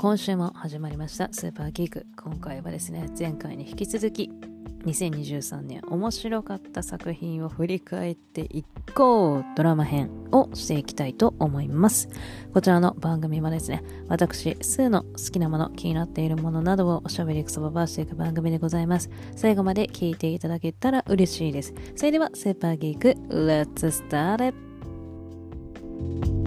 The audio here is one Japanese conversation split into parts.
今週も始まりましたスーパーギーク。今回はですね前回に引き続き2023年面白かった作品を振り返っていこうドラマ編をしていきたいと思います。こちらの番組はですね私スーの好きなもの気になっているものなどをおしゃべりくそばばしていく番組でございます。最後まで聞いていただけたら嬉しいです。それではスーパーギーク Let's start it!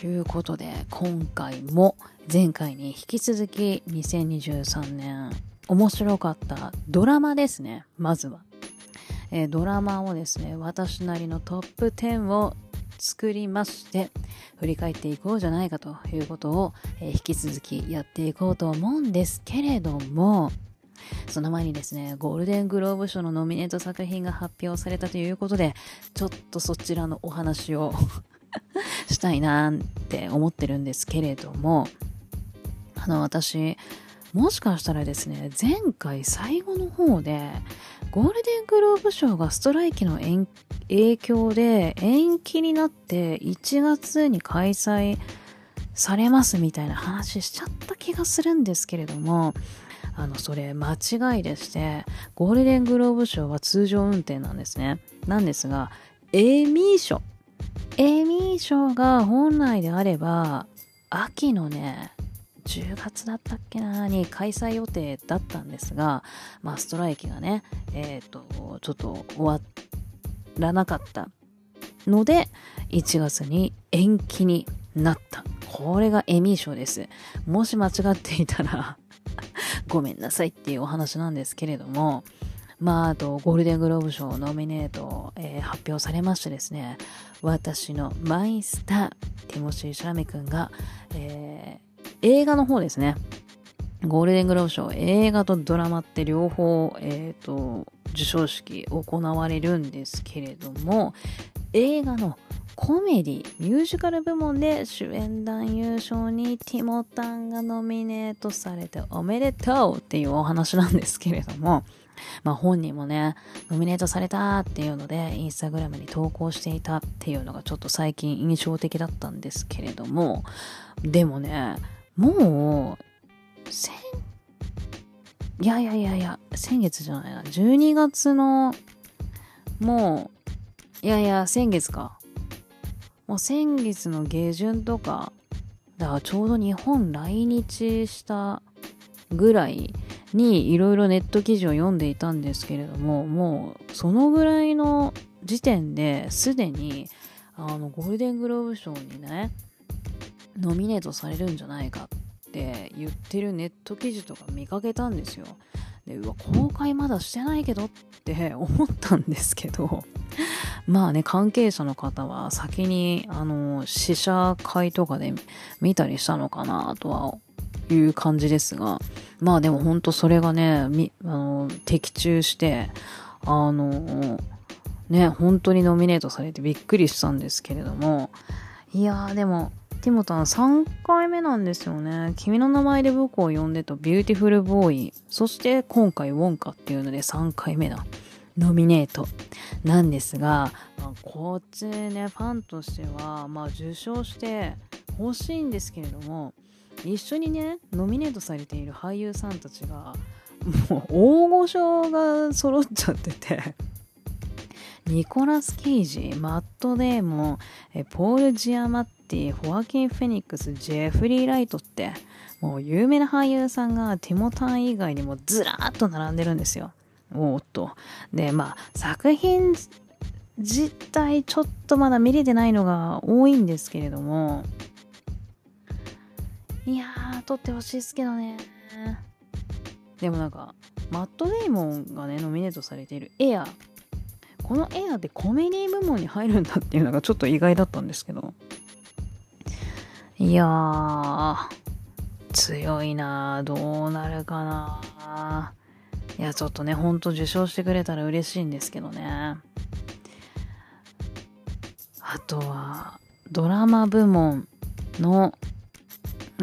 ということで今回も前回に引き続き2023年面白かったドラマですね。まずは、えー、ドラマをですね私なりのトップ10を作りまして振り返っていこうじゃないかということを、えー、引き続きやっていこうと思うんですけれどもその前にですね、ゴールデングローブ賞のノミネート作品が発表されたということで、ちょっとそちらのお話を したいなって思ってるんですけれども、あの、私、もしかしたらですね、前回最後の方で、ゴールデングローブ賞がストライキの影響で延期になって1月に開催されますみたいな話しちゃった気がするんですけれども、あの、それ間違いでして、ゴールデングローブ賞は通常運転なんですね。なんですが、エミー賞。エミー賞が本来であれば、秋のね、10月だったっけなに開催予定だったんですが、まあ、ストライキがね、えっ、ー、と、ちょっと終わらなかったので、1月に延期になった。これがエミー賞です。もし間違っていたら ごめんなさいっていうお話なんですけれども、まあ、あと、ゴールデングローブ賞ノミネート、えー、発表されましてですね、私のマイスター、ティモシー・シャラメ君が、えー、映画の方ですね、ゴールデングローブ賞、映画とドラマって両方、えっ、ー、と、授賞式行われるんですけれども、映画のコメディミュージカル部門で主演男優賞にティモタンがノミネートされておめでとうっていうお話なんですけれども、まあ本人もね、ノミネートされたっていうので、インスタグラムに投稿していたっていうのがちょっと最近印象的だったんですけれども、でもね、もう、先、いやいやいやいや、先月じゃないな、12月の、もう、いやいや、先月か。もう先月の下旬とか、だからちょうど日本来日したぐらいにいろいろネット記事を読んでいたんですけれども、もうそのぐらいの時点ですでにあのゴールデングローブ賞にね、ノミネートされるんじゃないかって言ってるネット記事とか見かけたんですよ。で、うわ、公開まだしてないけどって 思ったんですけど、まあね、関係者の方は先に、あの、試写会とかで見たりしたのかなとはいう感じですが、まあでも本当それがね、み、あの、的中して、あの、ね、本当にノミネートされてびっくりしたんですけれども、いやーでも、ティモタン3回目なんですよね。君の名前で僕を呼んでとビューティフルボーイ、そして今回ウォンカっていうので3回目だ。ノミネートなんですが、まあ、こっちね、ファンとしては、まあ、受賞してほしいんですけれども、一緒にね、ノミネートされている俳優さんたちが、もう大御所が揃っちゃっててニコラス・ケイジ、マット・デーモンえ、ポール・ジアマッティ、ホアキン・フェニックス、ジェフリー・ライトって、もう有名な俳優さんがティモタン以外にもずらーっと並んでるんですよ。おっと。で、まあ、作品自体ちょっとまだ見れてないのが多いんですけれども、いやー、撮ってほしいですけどね。でもなんか、マット・デイモンがね、ノミネートされているエア。このエアでコメディ部門に入るんだっていうのがちょっと意外だったんですけど。いやー、強いなどうなるかないや、ちょっとね、ほんと受賞してくれたら嬉しいんですけどね。あとは、ドラマ部門の、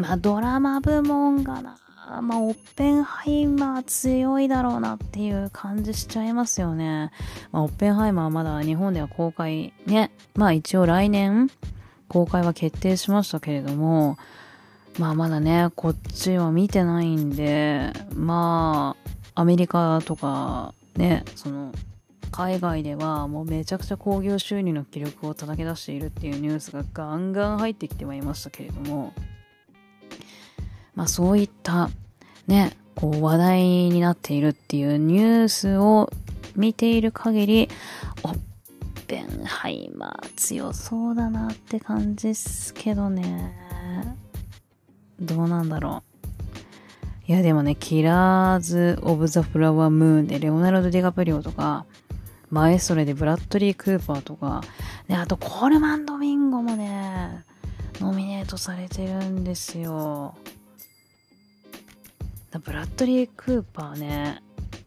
まあ、ドラマ部門がな、まあ、オッペンハイマー強いだろうなっていう感じしちゃいますよね。まあ、オッペンハイマーはまだ日本では公開ね、まあ一応来年公開は決定しましたけれども、まあまだね、こっちは見てないんで、まあ、アメリカとかね、その、海外ではもうめちゃくちゃ興行収入の記録を叩き出しているっていうニュースがガンガン入ってきてはいましたけれども、まあそういったね、こう話題になっているっていうニュースを見ている限り、オッペンハイマー強そうだなって感じっすけどね。どうなんだろう。いやでもね、キラーズ・オブ・ザ・フラワー・ムーンでレオナルド・ディカプリオとか、マエストレでブラッドリー・クーパーとか、で、あとコールマン・ドミンゴもね、ノミネートされてるんですよ。ブラッドリー・クーパーね、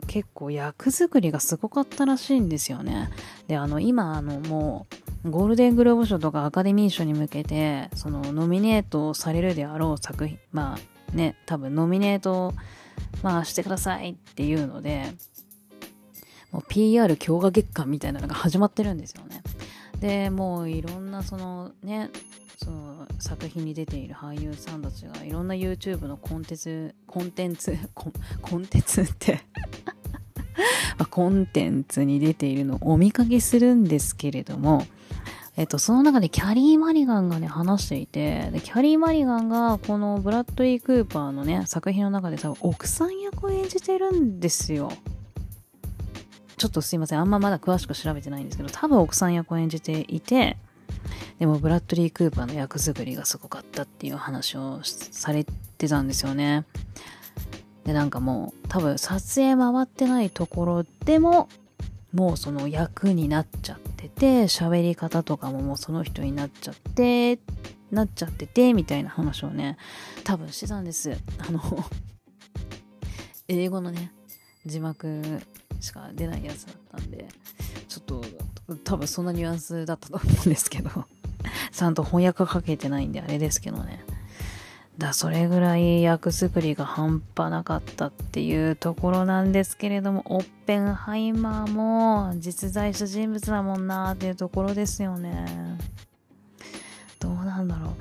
結構役作りがすごかったらしいんですよね。で、あの、今、あの、もう、ゴールデングローブ賞とかアカデミー賞に向けて、その、ノミネートされるであろう作品、まあ、ね、多分ノミネート、まあ、してくださいっていうので、もう PR 強化月間みたいなのが始まってるんですよね。で、もういろんなそのね、その作品に出ている俳優さんたちがいろんな YouTube のコンテンツ、コンテンツ、コンテンツって コンテンツに出ているのをお見かけするんですけれども、えっと、その中でキャリー・マリガンがね、話していて、で、キャリー・マリガンが、このブラッドリー・クーパーのね、作品の中で多分奥さん役を演じてるんですよ。ちょっとすいません。あんままだ詳しく調べてないんですけど、多分奥さん役を演じていて、でもブラッドリー・クーパーの役作りがすごかったっていう話をされてたんですよね。で、なんかもう多分撮影回ってないところでももうその役になっちゃってて、喋り方とかももうその人になっちゃって、なっちゃってて、みたいな話をね、多分してたんです。あの英語のね、字幕しか出ないやつだったんで、ちょっと多分そんなニュアンスだったと思うんですけど、ちゃんと翻訳かけてないんであれですけどね。だそれぐらい役作りが半端なかったっていうところなんですけれども、オッペンハイマーも実在した人物だもんなっていうところですよね。どうなんだろ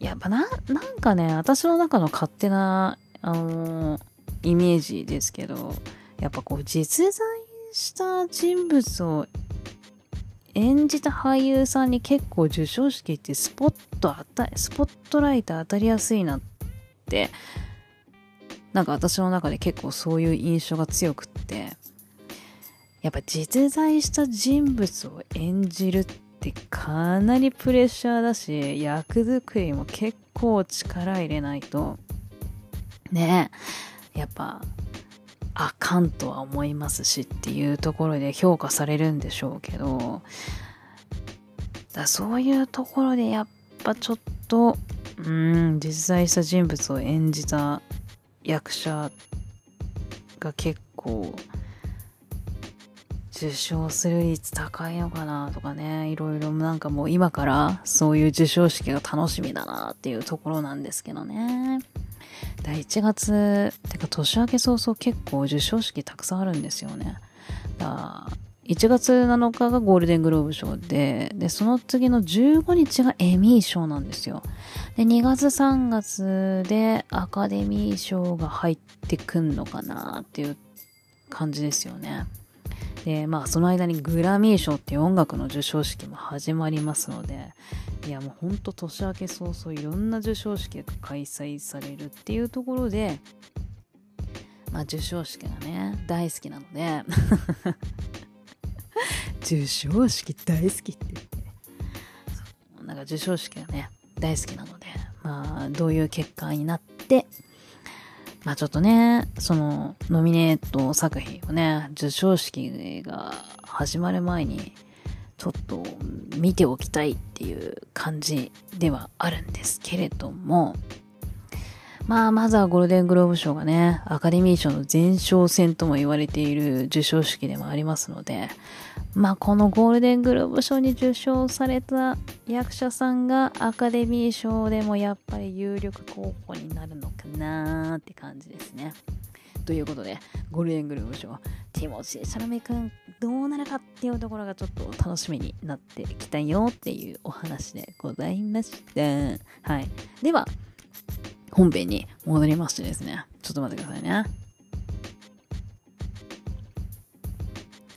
う。やっぱな、なんかね、私の中の勝手な、あの、イメージですけど、やっぱこう実在した人物を演じた俳優さんに結構授賞式ってスポット当たスポットライト当たりやすいなってなんか私の中で結構そういう印象が強くってやっぱ実在した人物を演じるってかなりプレッシャーだし役作りも結構力入れないと。ね。やっぱあかんとは思いますしっていうところで評価されるんでしょうけどだそういうところでやっぱちょっとうん実在した人物を演じた役者が結構受賞する率高いのかなとかね、いろいろなんかもう今からそういう授賞式が楽しみだなっていうところなんですけどね。1月っ、てか年明け早々結構授賞式たくさんあるんですよね。だ1月7日がゴールデングローブ賞で、で、その次の15日がエミー賞なんですよ。で、2月3月でアカデミー賞が入ってくんのかなっていう感じですよね。で、まあその間にグラミー賞っていう音楽の授賞式も始まりますので、いやもうほんと年明け早々いろんな授賞式が開催されるっていうところで、まあ授賞式がね、大好きなので 授賞式大好きって言って、なんか授賞式がね、大好きなので、まあどういう結果になって、まあちょっとね、そのノミネート作品をね、授賞式が始まる前にちょっと見ておきたいっていう感じではあるんですけれども、まあ、まずはゴールデングローブ賞がね、アカデミー賞の前哨戦とも言われている授賞式でもありますので、まあ、このゴールデングローブ賞に受賞された役者さんがアカデミー賞でもやっぱり有力候補になるのかなーって感じですね。ということで、ゴールデングローブ賞、ティモシー・シャラメ君、どうなるかっていうところがちょっと楽しみになってきたよっていうお話でございました。はい。では、本編に戻りましてですね。ちょっと待ってくださいね。あ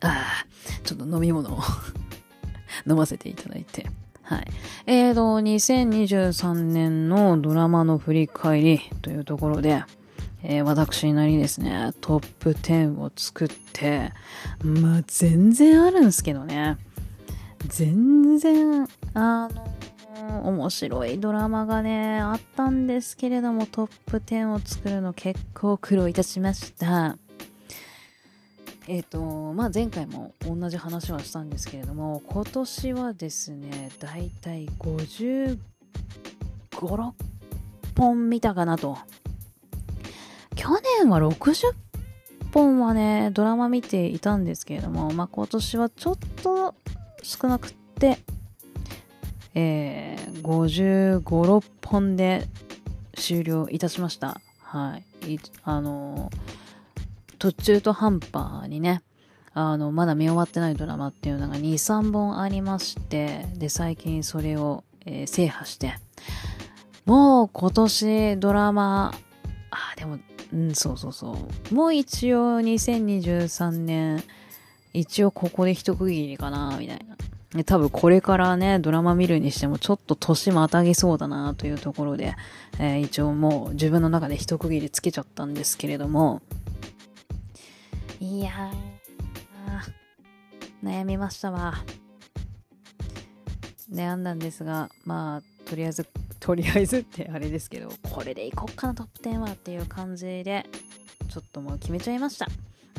あ、ちょっと飲み物を 飲ませていただいて。はい。えーと、2023年のドラマの振り返りというところで、えー、私なりですね、トップ10を作って、まあ、全然あるんですけどね。全然、あの、面白いドラマがね、あったんですけれども、トップ10を作るの結構苦労いたしました。えっ、ー、と、まあ、前回も同じ話はしたんですけれども、今年はですね、だいたい55、6本見たかなと。去年は60本はね、ドラマ見ていたんですけれども、まあ、今年はちょっと少なくって、えー、55、6本で終了いたしました。はい。いあの途中途半端にね、あの、まだ見終わってないドラマっていうのが2、3本ありまして、で、最近それを、えー、制覇して、もう今年ドラマ、あ、でも、うん、そうそうそう。もう一応2023年、一応ここで一区切りかな、みたいな。多分これからね、ドラマ見るにしてもちょっと年またぎそうだなというところで、えー、一応もう自分の中で一区切りつけちゃったんですけれども、いやー、悩みましたわ。悩んだんですが、まあ、とりあえず、とりあえずってあれですけど、これでいこっかなトップ10はっていう感じで、ちょっともう決めちゃいました。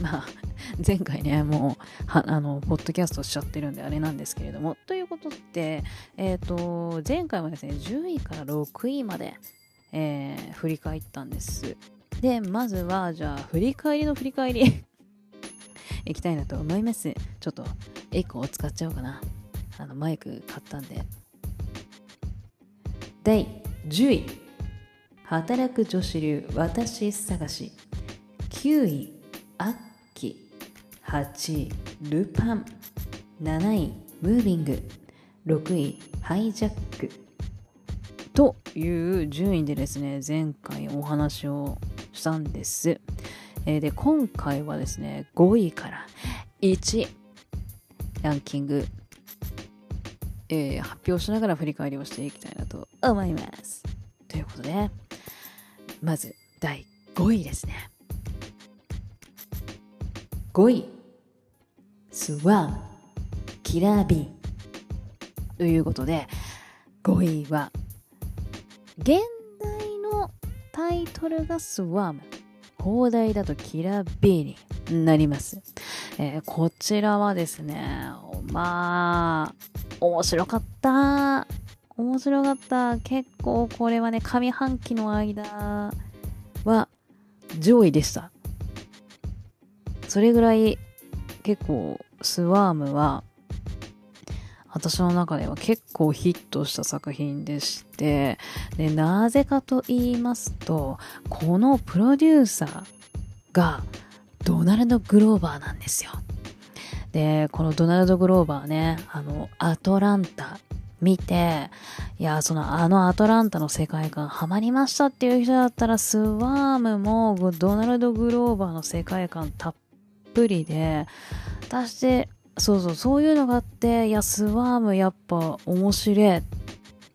まあ、前回ね、もう、あの、ポッドキャストしちゃってるんであれなんですけれども、ということで、えっ、ー、と、前回はですね、10位から6位まで、えー、振り返ったんです。で、まずは、じゃあ、振り返りの振り返り いきたいなと思います。ちょっと、エコーを使っちゃおうかな。あの、マイク買ったんで。第10位。働く女子流私探し。9位。アッキ8位ルパン。7位ムービング。6位ハイジャック。という順位でですね前回お話をしたんです、えー、で今回はですね5位から1位ランキング、えー、発表しながら振り返りをしていきたいなと思います。ということでまず第5位ですね。5位。スワンキラビ。ーということで5位は。現代のタイトルがスワーム。放題だとキラビーになります、えー、こちらはですねまあ面白かった。面白かった。結構これはね上半期の間は上位でした。それぐらい結構スワームは私の中では結構ヒットした作品でして、で、なぜかと言いますと、このプロデューサーがドナルド・グローバーなんですよ。で、このドナルド・グローバーね、あの、アトランタ見て、いや、そのあのアトランタの世界観ハマりましたっていう人だったら、スワームもドナルド・グローバーの世界観たっぷりで、私、そうそう、そういうのがあって、いや、スワームやっぱ面白いっ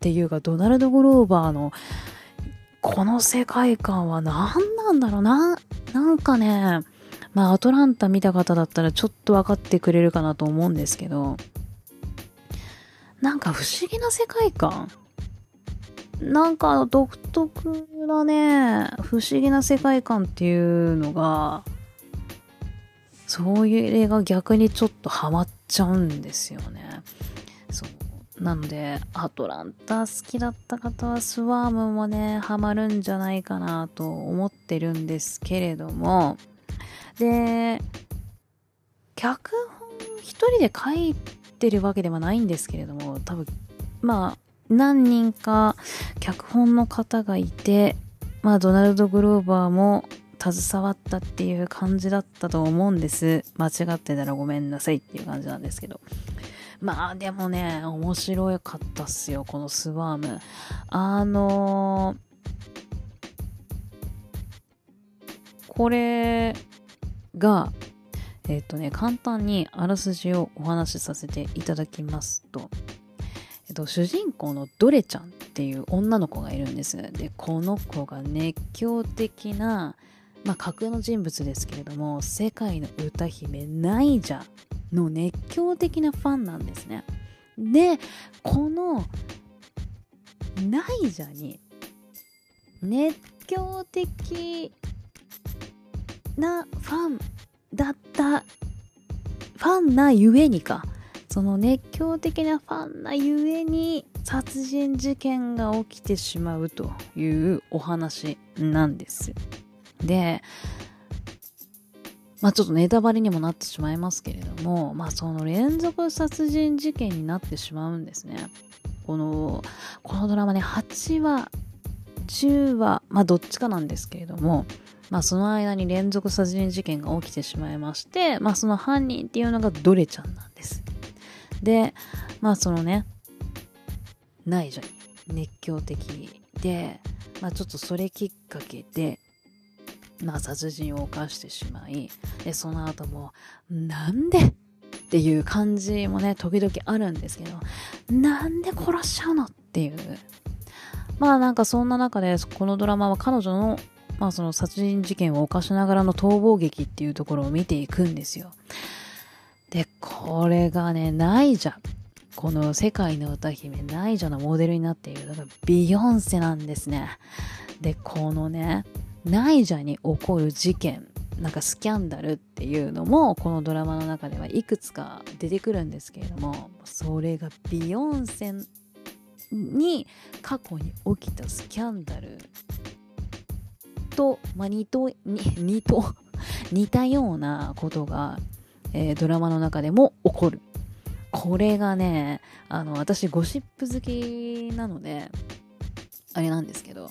ていうか、ドナルド・グローバーのこの世界観は何なんだろうな、なんかね、まあ、アトランタ見た方だったらちょっと分かってくれるかなと思うんですけど、なんか不思議な世界観。なんか独特なね、不思議な世界観っていうのが、そういう映画逆にちょっとハマっちゃうんですよね。そう。なので、アトランタ好きだった方はスワームもね、ハマるんじゃないかなと思ってるんですけれども、で、脚本一人で書いてるわけではないんですけれども、多分、まあ、何人か脚本の方がいて、まあ、ドナルド・グローバーも携わったっていう感じだったと思うんです。間違ってたらごめんなさいっていう感じなんですけど。まあでもね、面白かったっすよ、このスワーム。あのー、これが、えっ、とね、簡単にあらすじをお話しさせていただきますと、えっ、と、主人公のドレちゃんっていう女の子がいるんです。で、この子が熱狂的な、まあ、架空の人物ですけれども、世界の歌姫ナイジャの熱狂的なファンなんですね。で、このナイジャに熱狂的なファンだったファンなゆえにかその熱狂的なファンなゆえに殺人事件が起きてしまうというお話なんです。で、まあちょっとネタバレにもなってしまいますけれども、まあその連続殺人事件になってしまうんですね。この、このドラマね、8話、10話、まあどっちかなんですけれども、まあその間に連続殺人事件が起きてしまいまして、まあその犯人っていうのがドレちゃんなんです。で、まあそのね、内助に熱狂的で、まあちょっとそれきっかけで、まあ、殺人を犯してしまい、で、その後も、なんでっていう感じもね、時々あるんですけど、なんで殺しちゃうのっていう。まあなんかそんな中で、このドラマは彼女の、まあその殺人事件を犯しながらの逃亡劇っていうところを見ていくんですよ。で、これがね、ナイジャ。この世界の歌姫、ナイジャのモデルになっているのがビヨンセなんですね。で、このね、ナイジャに起こる事件なんかスキャンダルっていうのもこのドラマの中ではいくつか出てくるんですけれどもそれがビヨンセに過去に起きたスキャンダルと、まあ、似と似と 似たようなことが、えー、ドラマの中でも起こる。これがねあの私ゴシップ好きなのであれなんですけど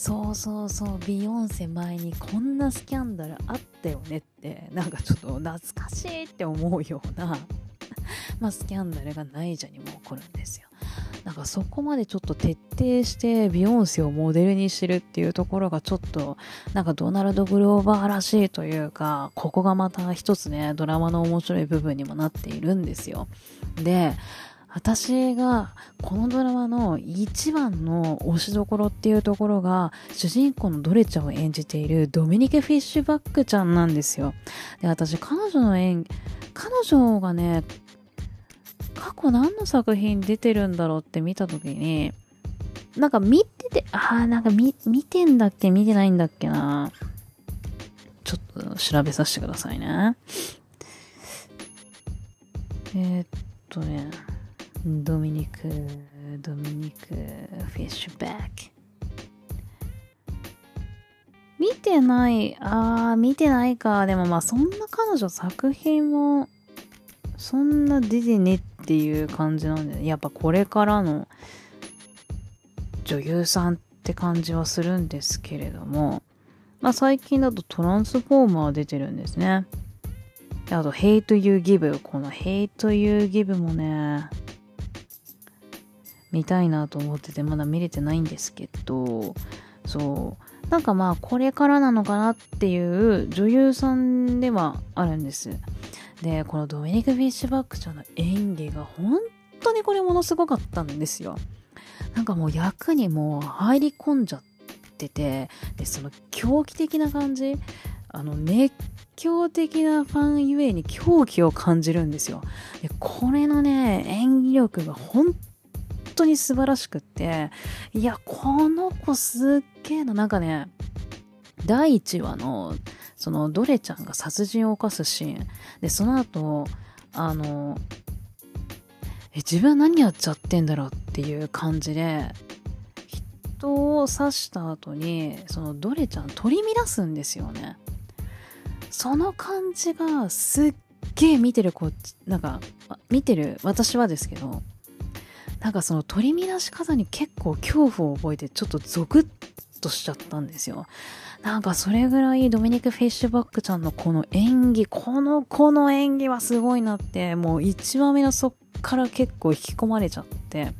そうそうそうビヨンセ前にこんなスキャンダルあったよねってなんかちょっと懐かしいって思うような まあスキャンダルがナイジャにも起こるんですよ。なんかそこまでちょっと徹底してビヨンセをモデルにしてるっていうところがちょっとなんかドナルド・グローバーらしいというかここがまた一つねドラマの面白い部分にもなっているんですよ。で私がこのドラマの一番の推しどころっていうところが主人公のドレちゃんを演じているドミニケ・フィッシュバックちゃんなんですよ。で、私彼女の演、彼女がね、過去何の作品出てるんだろうって見た時に、なんか見てて、ああ、なんか見、見てんだっけ見てないんだっけなちょっと調べさせてくださいね。えー、っとね。ドミニク、ドミニク、フィッシュバック。見てない、あー、見てないか。でもまあそんな彼女作品も、そんな出てねっていう感じなんで、やっぱこれからの女優さんって感じはするんですけれども、まあ最近だとトランスフォーマー出てるんですね。あと、Hate You Give。この Hate You Give もね、見たいなと思っててまだ見れてないんですけどそう。なんかまあこれからなのかなっていう女優さんではあるんです。でこのドミニク・フィッシュバックちゃんの演技が本当にこれものすごかったんですよ。なんかもう役にもう入り込んじゃっててでその狂気的な感じあの熱狂的なファンゆえに狂気を感じるんですよ。でこれのね演技力が本当当に素晴らしくって、いや、この子すっげえな、なんかね、第1話の、その、ドレちゃんが殺人を犯すシーン。で、その後、あの、え自分は何やっちゃってんだろうっていう感じで人を刺した後にそのドレちゃん取り乱すんですよねその感じがすっげえ見てるこっちなんか見てる私はですけどなんかその取り乱し方に結構恐怖を覚えてちょっとゾクッとしちゃったんですよ。なんかそれぐらいドミニク・フィッシュバックちゃんのこの演技この子の演技はすごいなってもう1話目のそっから結構引き込まれちゃって。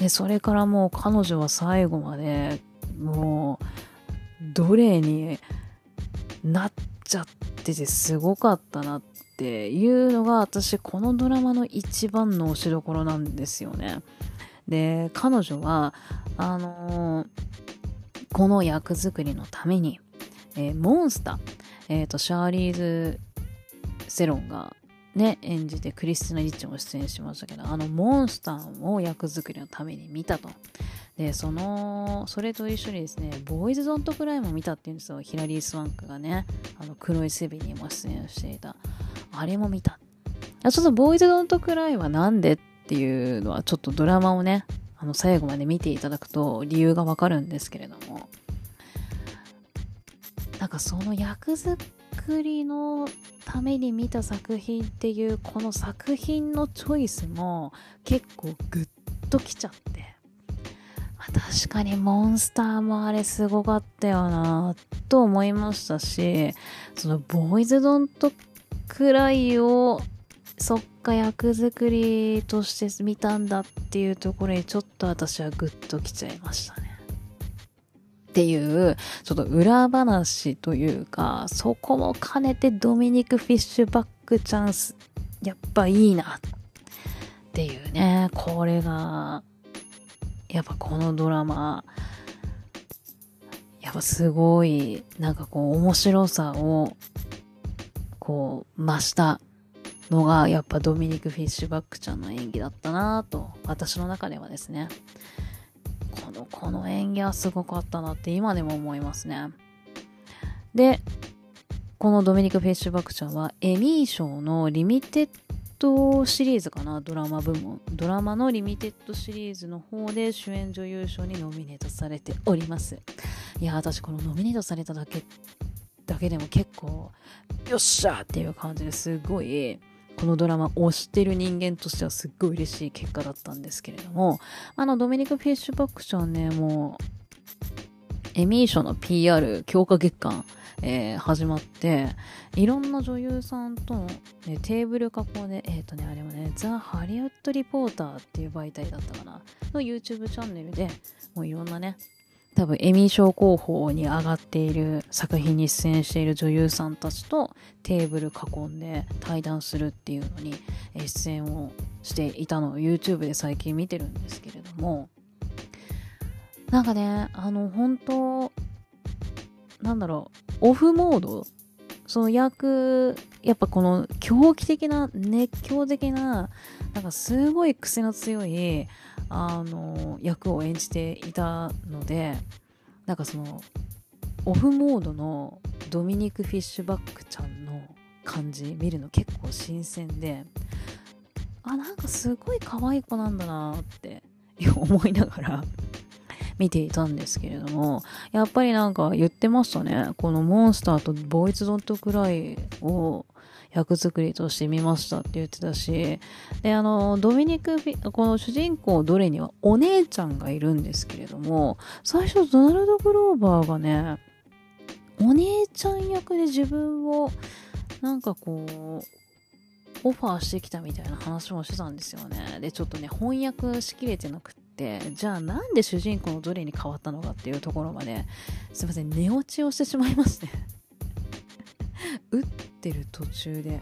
で、それからもう彼女は最後まで、もう、奴隷になっちゃっててすごかったなっていうのが私このドラマの一番の推しどころなんですよね。で、彼女は、あのー、この役作りのために、えー、モンスター、えっ、ー、と、シャーリーズ・セロンがね、演じてクリスティナ・リッチも出演しましたけど、あのモンスターを役作りのために見たと。で、その、それと一緒にですね、ボーイズ・ドント・クライも見たっていうんですよ。ヒラリー・スワンクがね、あの黒いセビにも出演していた。あれも見たあ。ちょっとボーイズ・ドント・クライはなんでっていうのは、ちょっとドラマをね、あの最後まで見ていただくと理由がわかるんですけれども、なんかその役作りのために見た作品っていうこの作品のチョイスも結構グッときちゃって、まあ、確かにモンスターもあれすごかったよなと思いましたしそのボーイズドントくらいをそっか役作りとして見たんだっていうところにちょっと私はグッときちゃいましたね。っていう、ちょっと裏話というか、そこも兼ねてドミニク・フィッシュバックチャンス、やっぱいいなっていうね、これが、やっぱこのドラマ、やっぱすごい、なんかこう面白さを、こう、増したのが、やっぱドミニク・フィッシュバックちゃんの演技だったなと、私の中ではですね。この、この演技はすごかったなって今でも思いますね。で、このドミニク・フィッシュバックちゃんはエミー賞のリミテッドシリーズかなドラマ部門。ドラマのリミテッドシリーズの方で主演女優賞にノミネートされております。いや私このノミネートされただけだけでも結構よっしゃっていう感じですごいこのドラマ推してる人間としてはすっごい嬉しい結果だったんですけれども、あの、ドミニク・フィッシュバックちゃんね、もう、エミー賞の PR 強化月間、えー、始まって、いろんな女優さんと、ね、テーブル囲んで、えっ、ー、とね、あれもね、ザ・ハリウッド・リポーターっていう媒体だったかな、の YouTube チャンネルで、もういろんなね、多分エミー賞候補に上がっている作品に出演している女優さんたちとテーブル囲んで対談するっていうのに出演をしていたのを YouTube で最近見てるんですけれどもなんかねあの本当なんだろうオフモード？その役やっぱこの狂気的な熱狂的ななんかすごい癖の強いあの役を演じていたのでなんかそのオフモードのドミニク・フィッシュバックちゃんの感じ見るの結構新鮮であなんかすごい可愛い子なんだなって思いながら。見ていたんですけれどもやっぱりなんか言ってましたね。このモンスターとボーイズ・ドット・クライを役作りとして見ましたって言ってたし、で、あの、ドミニク・この主人公どれにはお姉ちゃんがいるんですけれども、最初ドナルド・グローバーがね、お姉ちゃん役で自分を、なんかこう、オファーしてきたみたいな話もしてたんですよね。で、ちょっとね、翻訳しきれてなくって、じゃあなんで主人公のどれに変わったのかっていうところまで、すいません、寝落ちをしてしまいまして 打ってる途中で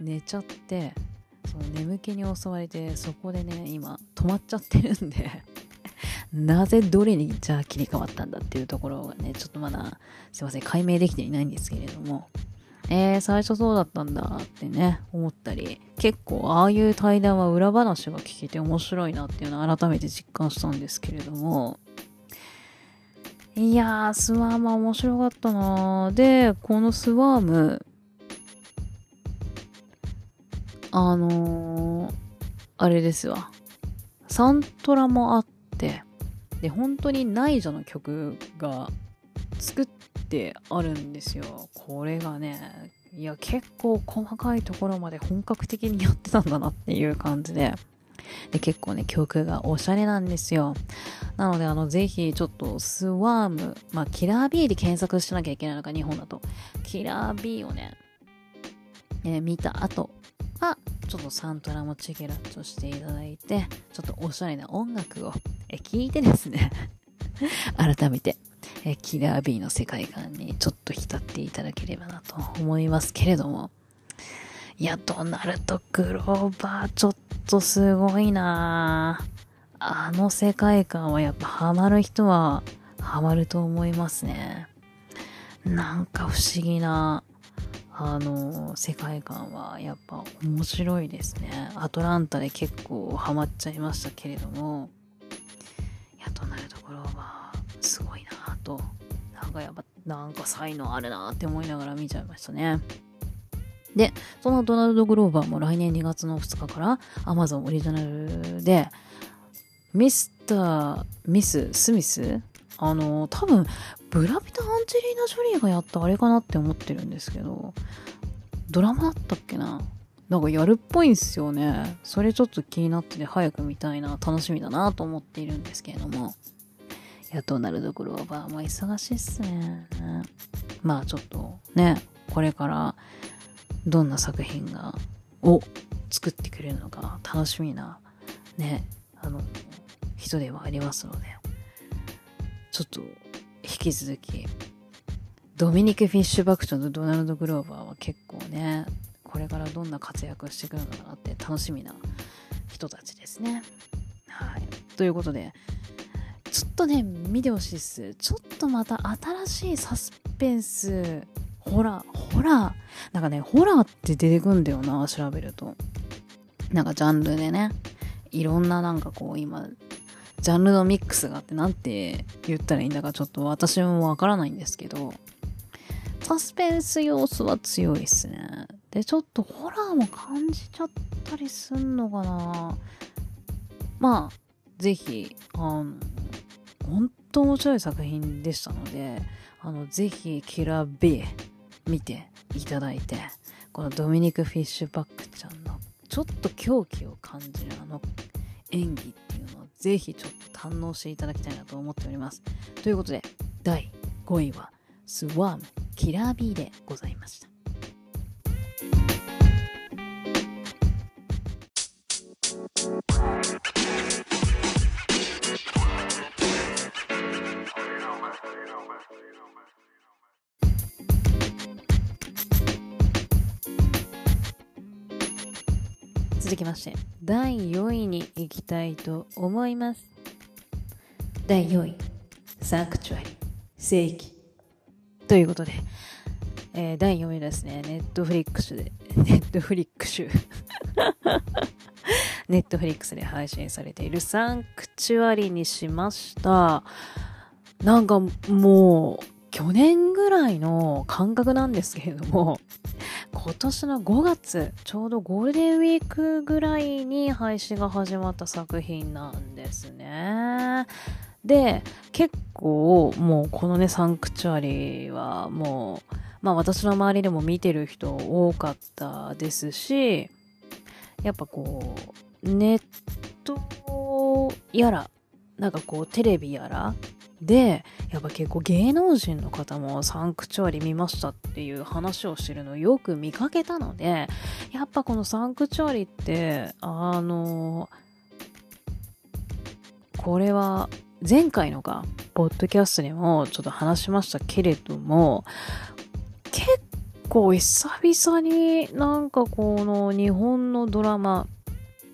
寝ちゃってその眠気に襲われてそこでね今止まっちゃってるんでなぜどれにじゃあ切り替わったんだっていうところがねちょっとまだすいません解明できていないんですけれどもえー、最初そうだったんだってね、思ったり、結構ああいう対談は裏話が聞けて面白いなっていうのを改めて実感したんですけれども、いやー、スワームは面白かったなで、このスワーム、あのー、あれですわ。サントラもあって、で、本当に内助の曲が作ってあるんですよ。これがね、いや、結構細かいところまで本格的にやってたんだなっていう感じで。で、結構ね、曲がおしゃれなんですよ。なので、あの、ぜひ、ちょっと、スワーム、まあ、キラー B で検索しなきゃいけないのか、日本だと。キラー B をね、えー見た後は、ちょっとサントラもチェケラッチョしていただいて、ちょっとおしゃれな音楽を、えー聞いてですね、改めて、えキラー B の世界観にちょっと浸っていただければなと思いますけれども、いや、ドナルド・グローバー、ちょっとすごいなあの世界観はやっぱハマる人はハマると思いますね。なんか不思議な、あの、世界観はやっぱ面白いですね。アトランタで結構ハマっちゃいましたけれども、いや、ドナルド・グローバー、すごいなと。なんかやっぱ、なんか才能あるなって思いながら見ちゃいましたね。で、そのドナルド・グローバーも来年2月の2日から Amazon オリジナルで、ミスター、ミス、スミス？あの、多分、ブラピとアンジェリーナ・ジョリーがやったあれかなって思ってるんですけど、ドラマだったっけな？なんかやるっぽいんすよね。それちょっと気になってて早く見たいな、楽しみだなと思っているんですけれども。や、ドナルド・グローバーも忙しいっすね。まあちょっとね、これからどんな作品が、を作ってくれるのか楽しみな、ね、あの、人ではありますので、ちょっと引き続き、ドミニク・フィッシュバクションとドナルド・グローバーは結構ね、これからどんな活躍をしてくるのかなって楽しみな人たちですね。はい。ということで、ちょっとね、見てほしいっす。ちょっとまた新しいサスペンス、ホラー、ホラー。なんかね、ホラーって出てくんだよな、調べると。なんかジャンルでね、いろんななんかこう今、ジャンルのミックスがあってなんて言ったらいいんだかちょっと私もわからないんですけど、サスペンス要素は強いっすね。で、ちょっとホラーも感じちゃったりすんのかなまあ、ぜひ、あの、本当面白い作品でしたので、あの、ぜひ、キラー B 見ていただいて、このドミニク・フィッシュバックちゃんのちょっと狂気を感じるあの演技っていうのをぜひちょっと堪能していただきたいなと思っております。ということで、第5位は、スワーム、キラー B でございました。続きまして、第4位に行きたいと思います。第4位、サンクチュアリ、聖域。ということで、えー第4位ですね、ネットフリックスで、ネットフリックス、ネットフリックスで配信されているサンクチュアリにしました。なんかもう、去年ぐらいの感覚なんですけれども、今年の5月、ちょうどゴールデンウィークぐらいに配信が始まった作品なんですね。で、結構もうこのね、サンクチュアリーはもう、まあ私の周りでも見てる人多かったですし、やっぱこう、ネットやら、なんかこうテレビやらで、やっぱ結構芸能人の方もサンクチュアリ見ましたっていう話をしてるのをよく見かけたので、やっぱこのサンクチュアリって、あの、これは前回のか、ポッドキャストでもちょっと話しましたけれども、結構久々になんかこの日本のドラマ、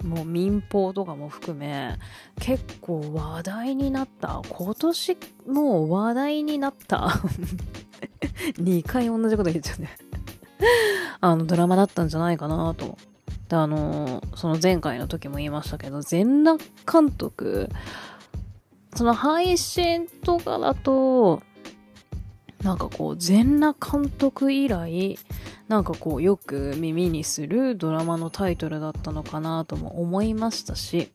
もう民放とかも含め結構話題になった今年もう話題になった 2回同じこと言っちゃうねあのドラマだったんじゃないかなと。であのその前回の時も言いましたけど全裸監督。その配信とかだとなんかこう全裸監督以来なんかこうよく耳にするドラマのタイトルだったのかなとも思いましたし、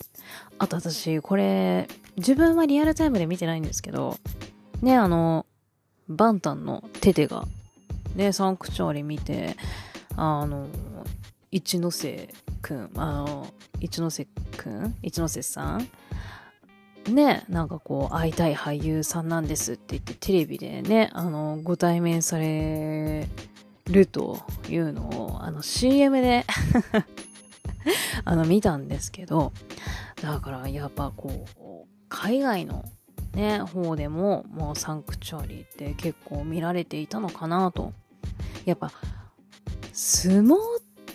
あと私これ自分はリアルタイムで見てないんですけど、ね、あの、バンタンのテテが、ね、サンクチュアリ見て、あの、一ノ瀬くん、あの、一ノ瀬くん？一ノ瀬さん？ね、なんかこう、会いたい俳優さんなんですって言ってテレビでね、あの、ご対面されるというのを、あの、CM で あの、見たんですけど、だからやっぱこう、海外のね、方でも、もうサンクチュアリーって結構見られていたのかなと。やっぱ、相撲っ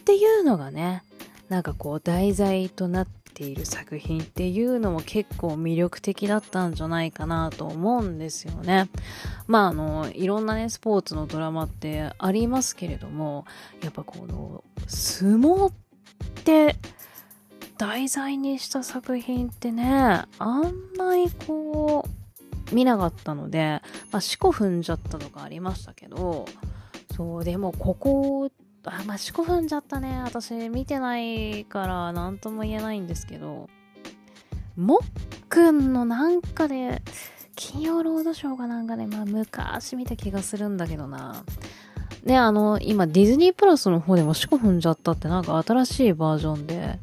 ていうのがね、なんかこう題材となってている作品っていうのも結構魅力的だったんじゃないかなと思うんですよね。まああの、いろんなね、スポーツのドラマってありますけれども、やっぱこの、相撲って題材にした作品ってね、あんまりこう、見なかったので、まあ、四股踏んじゃったとかありましたけど、そう、でもここ、あ、まあ、四股踏んじゃったね。私見てないから何とも言えないんですけど、もっくんのなんかで、金曜ロードショーかなんかで、まあ昔見た気がするんだけどな。ね、あの、今ディズニープラスの方でも四股踏んじゃったってなんか新しいバージョンで、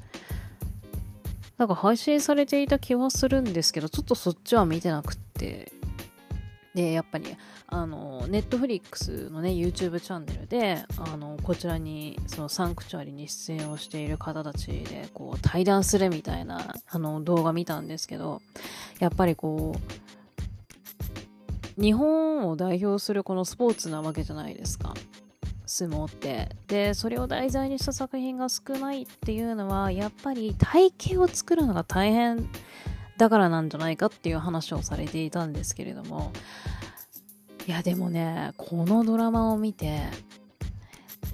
なんか配信されていた気はするんですけど、ちょっとそっちは見てなくって。で、やっぱり、あの、ネットフリックスのね、YouTube チャンネルで、あの、こちらに、そのサンクチュアリに出演をしている方たちで、こう、対談するみたいな、あの、動画見たんですけど、やっぱりこう、日本を代表するこのスポーツなわけじゃないですか。相撲ってでそれを題材にした作品が少ないっていうのはやっぱり体型を作るのが大変だからなんじゃないかっていう話をされていたんですけれども。いやでもねこのドラマを見て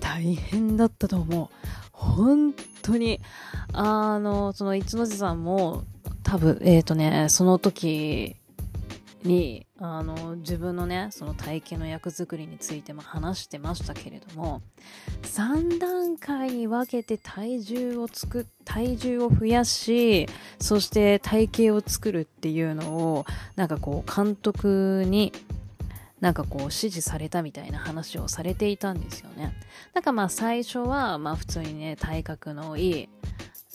大変だったと思う。本当にあのその一ノ瀬さんも多分えっ、ー、とねその時にあの自分のねその体型の役作りについても話してましたけれども3段階に分けて体重をつく体重を増やしそして体型を作るっていうのをなんかこう監督になんかこう指示されたみたいな話をされていたんですよね。なんかまあ最初はまあ普通にね体格のいい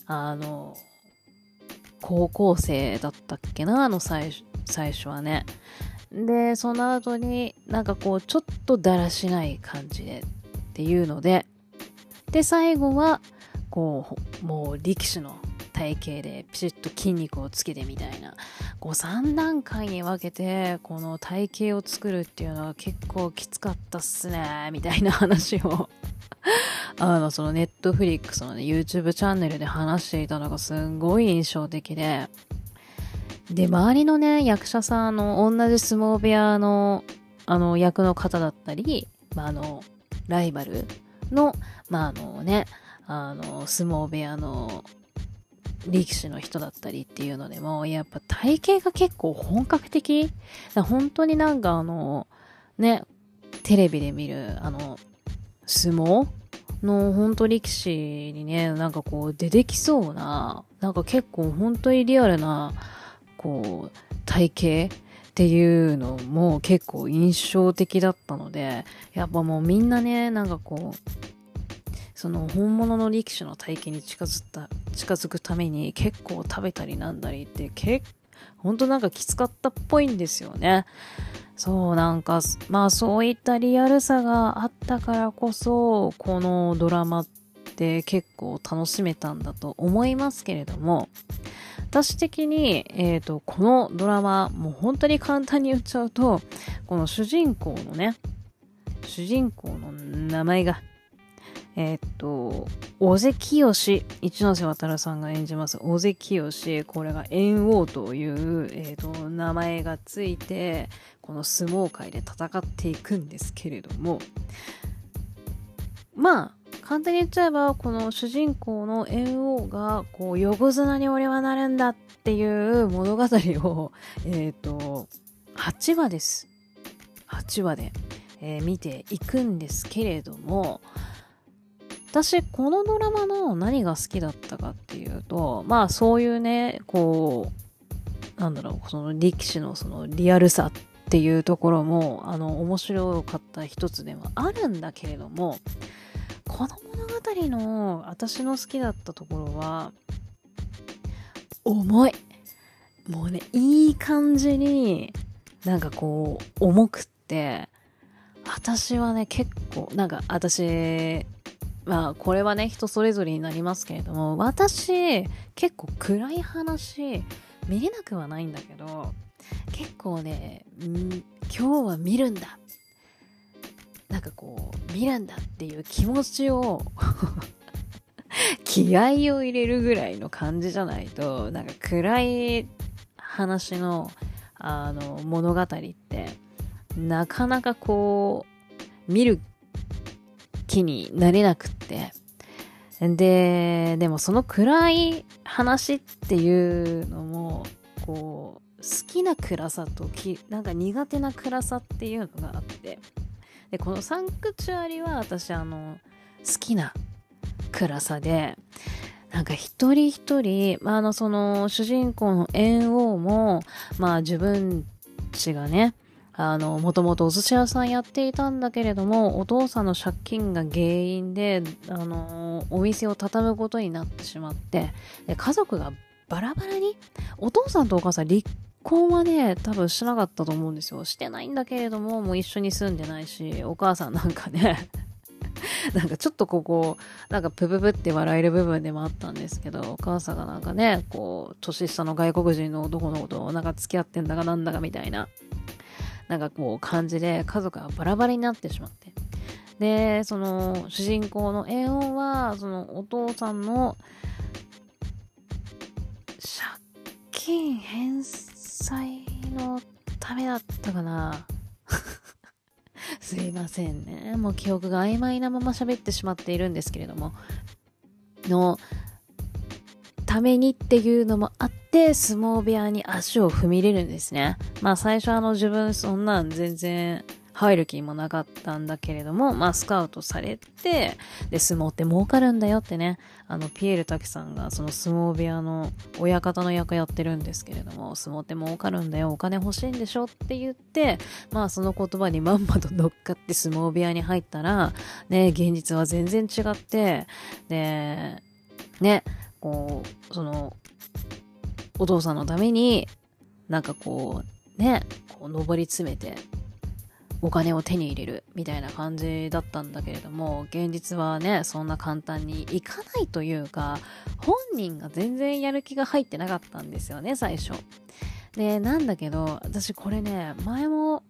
あの高校生だったっけなあの最初はね。で、その後になんかこうちょっとだらしない感じでっていうので、で、最後はこう、もう力士の体型でピシッと筋肉をつけてみたいな、こう3段階に分けてこの体型を作るっていうのは結構きつかったっすね、みたいな話を あの、そのネットフリックスのね、YouTube チャンネルで話していたのがすんごい印象的で、で、周りのね、役者さん、の、同じ相撲部屋の、あの、役の方だったり、まあ、あの、ライバルの、まあ、あのね、あの、相撲部屋の力士の人だったりっていうのでも、やっぱ体型が結構本格的。本当になんかあの、ね、テレビで見る、あの、相撲の本当力士にね、なんかこう出てきそうな、なんか結構本当にリアルな、こう、体型っていうのも結構印象的だったので、やっぱもうみんなね、なんかこう、その本物の力士の体型に近づった、近づくために結構食べたりなんだりって結ほんとなんかきつかったっぽいんですよね。そうなんか、まあそういったリアルさがあったからこそ、このドラマって結構楽しめたんだと思いますけれども、私的に、えっ、ー、と、このドラマ、もう本当に簡単に言っちゃうと、この主人公のね、主人公の名前が、えっ、と、尾瀬清一ノ瀬渡さんが演じます尾瀬清これが猿王という、えーと、名前がついて、この相撲界で戦っていくんですけれども、まあ、簡単に言っちゃえば、この主人公の猿王が、こう、横綱に俺はなるんだっていう物語を、えっ、ー、と、8話です。8話で、えー、見ていくんですけれども、私、このドラマの何が好きだったかっていうと、まあそういうね、こう、なんだろう、その力士のそのリアルさっていうところも、あの、面白かった一つではあるんだけれども、この物語の私の好きだったところは、重い。もうね、いい感じに、なんかこう、重くって、私はね、結構、なんか私、まあ、これはね、人それぞれになりますけれども、私、結構暗い話、見れなくはないんだけど、結構ね、今日は見るんだ。なんかこう、見るんだっていう気持ちを 気合を入れるぐらいの感じじゃないと、なんか暗い話の、あの、物語って、なかなかこう、見る気になれなくって。で、でもその暗い話っていうのも、こう、好きな暗さとき、なんか苦手な暗さっていうのがあって、で、このサンクチュアリは私、あの、好きな暗さで、なんか一人一人、まあ、あの、その、主人公の猿王も、まあ自分ちがね、あの、もともとお寿司屋さんやっていたんだけれども、お父さんの借金が原因で、あの、お店を畳むことになってしまって、で家族がバラバラに、お父さんとお母さん離婚はね、多分しなかったと思うんですよ。してないんだけれども、もう一緒に住んでないし、お母さんなんかね なんかちょっとここ、なんかプププって笑える部分でもあったんですけど、お母さんがなんかね、こう、年下の外国人の男の子となんか付き合ってんだかなんだかみたいななんかこう感じで家族がバラバラになってしまって。で、その主人公のエオンは、そのお父さんの借金返済のためだったかな。すいませんね。もう記憶が曖昧なまま喋ってしまっているんですけれども、のためにっていうのもあって、相撲部屋に足を踏み入れるんですね。まあ最初あの自分そんなん全然入る気もなかったんだけれども、まあスカウトされて、で、相撲って儲かるんだよってね、あの、ピエール滝さんがその相撲部屋の親方の役やってるんですけれども、相撲って儲かるんだよ、お金欲しいんでしょって言って、まあその言葉にまんまと乗っかって相撲部屋に入ったら、ね、現実は全然違って、で、ね、こう、その、お父さんのために、なんかこう、ね、こう、登り詰めて、お金を手に入れるみたいな感じだったんだけれども、現実はね、そんな簡単にいかないというか、本人が全然やる気が入ってなかったんですよね、最初。で、なんだけど、私これね、前も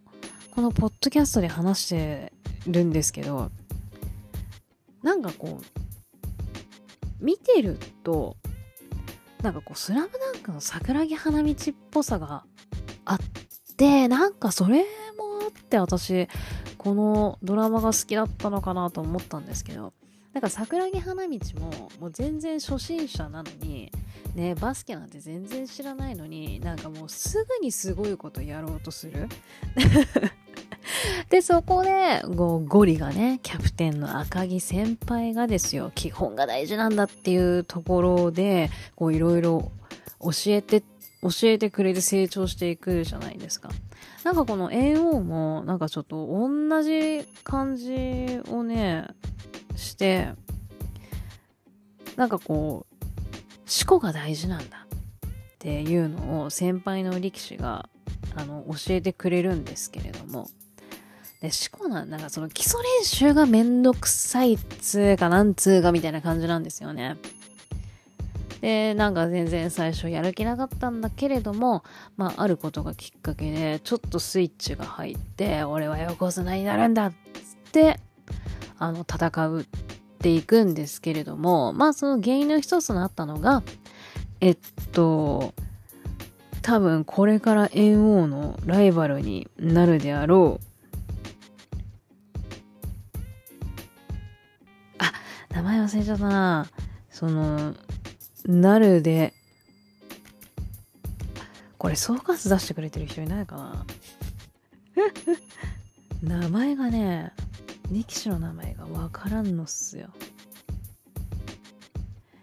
このポッドキャストで話してるんですけど、なんかこう、見てると、なんかこう、スラムダンクの桜木花道っぽさがあって、なんかそれもあって私、このドラマが好きだったのかなと思ったんですけど、なんか桜木花道ももう全然初心者なのに、ね、バスケなんて全然知らないのに、なんかもうすぐにすごいことやろうとする。で、そこで、ゴリがね、キャプテンの赤木先輩がですよ、基本が大事なんだっていうところで、こういろいろ教えて、教えてくれて成長していくじゃないですか。なんかこの AO も、なんかちょっと同じ感じをね、して、なんかこう、思考が大事なんだっていうのを先輩の力士があの教えてくれるんですけれどもで、しこなん、なんかその基礎練習がめんどくさいっつうかなんつうかみたいな感じなんですよね。で、なんか全然最初やる気なかったんだけれども、まあ、あることがきっかけで、ちょっとスイッチが入って、俺は横綱になるんだっつって、あの、戦うっていくんですけれども、まあ、その原因の一つになったのが、えっと、多分これから猿王のライバルになるであろうあ名前忘れちゃったな。その、なるで、これ総括出してくれてる人いないかな？名前がね、力士の名前がわからんのっすよ。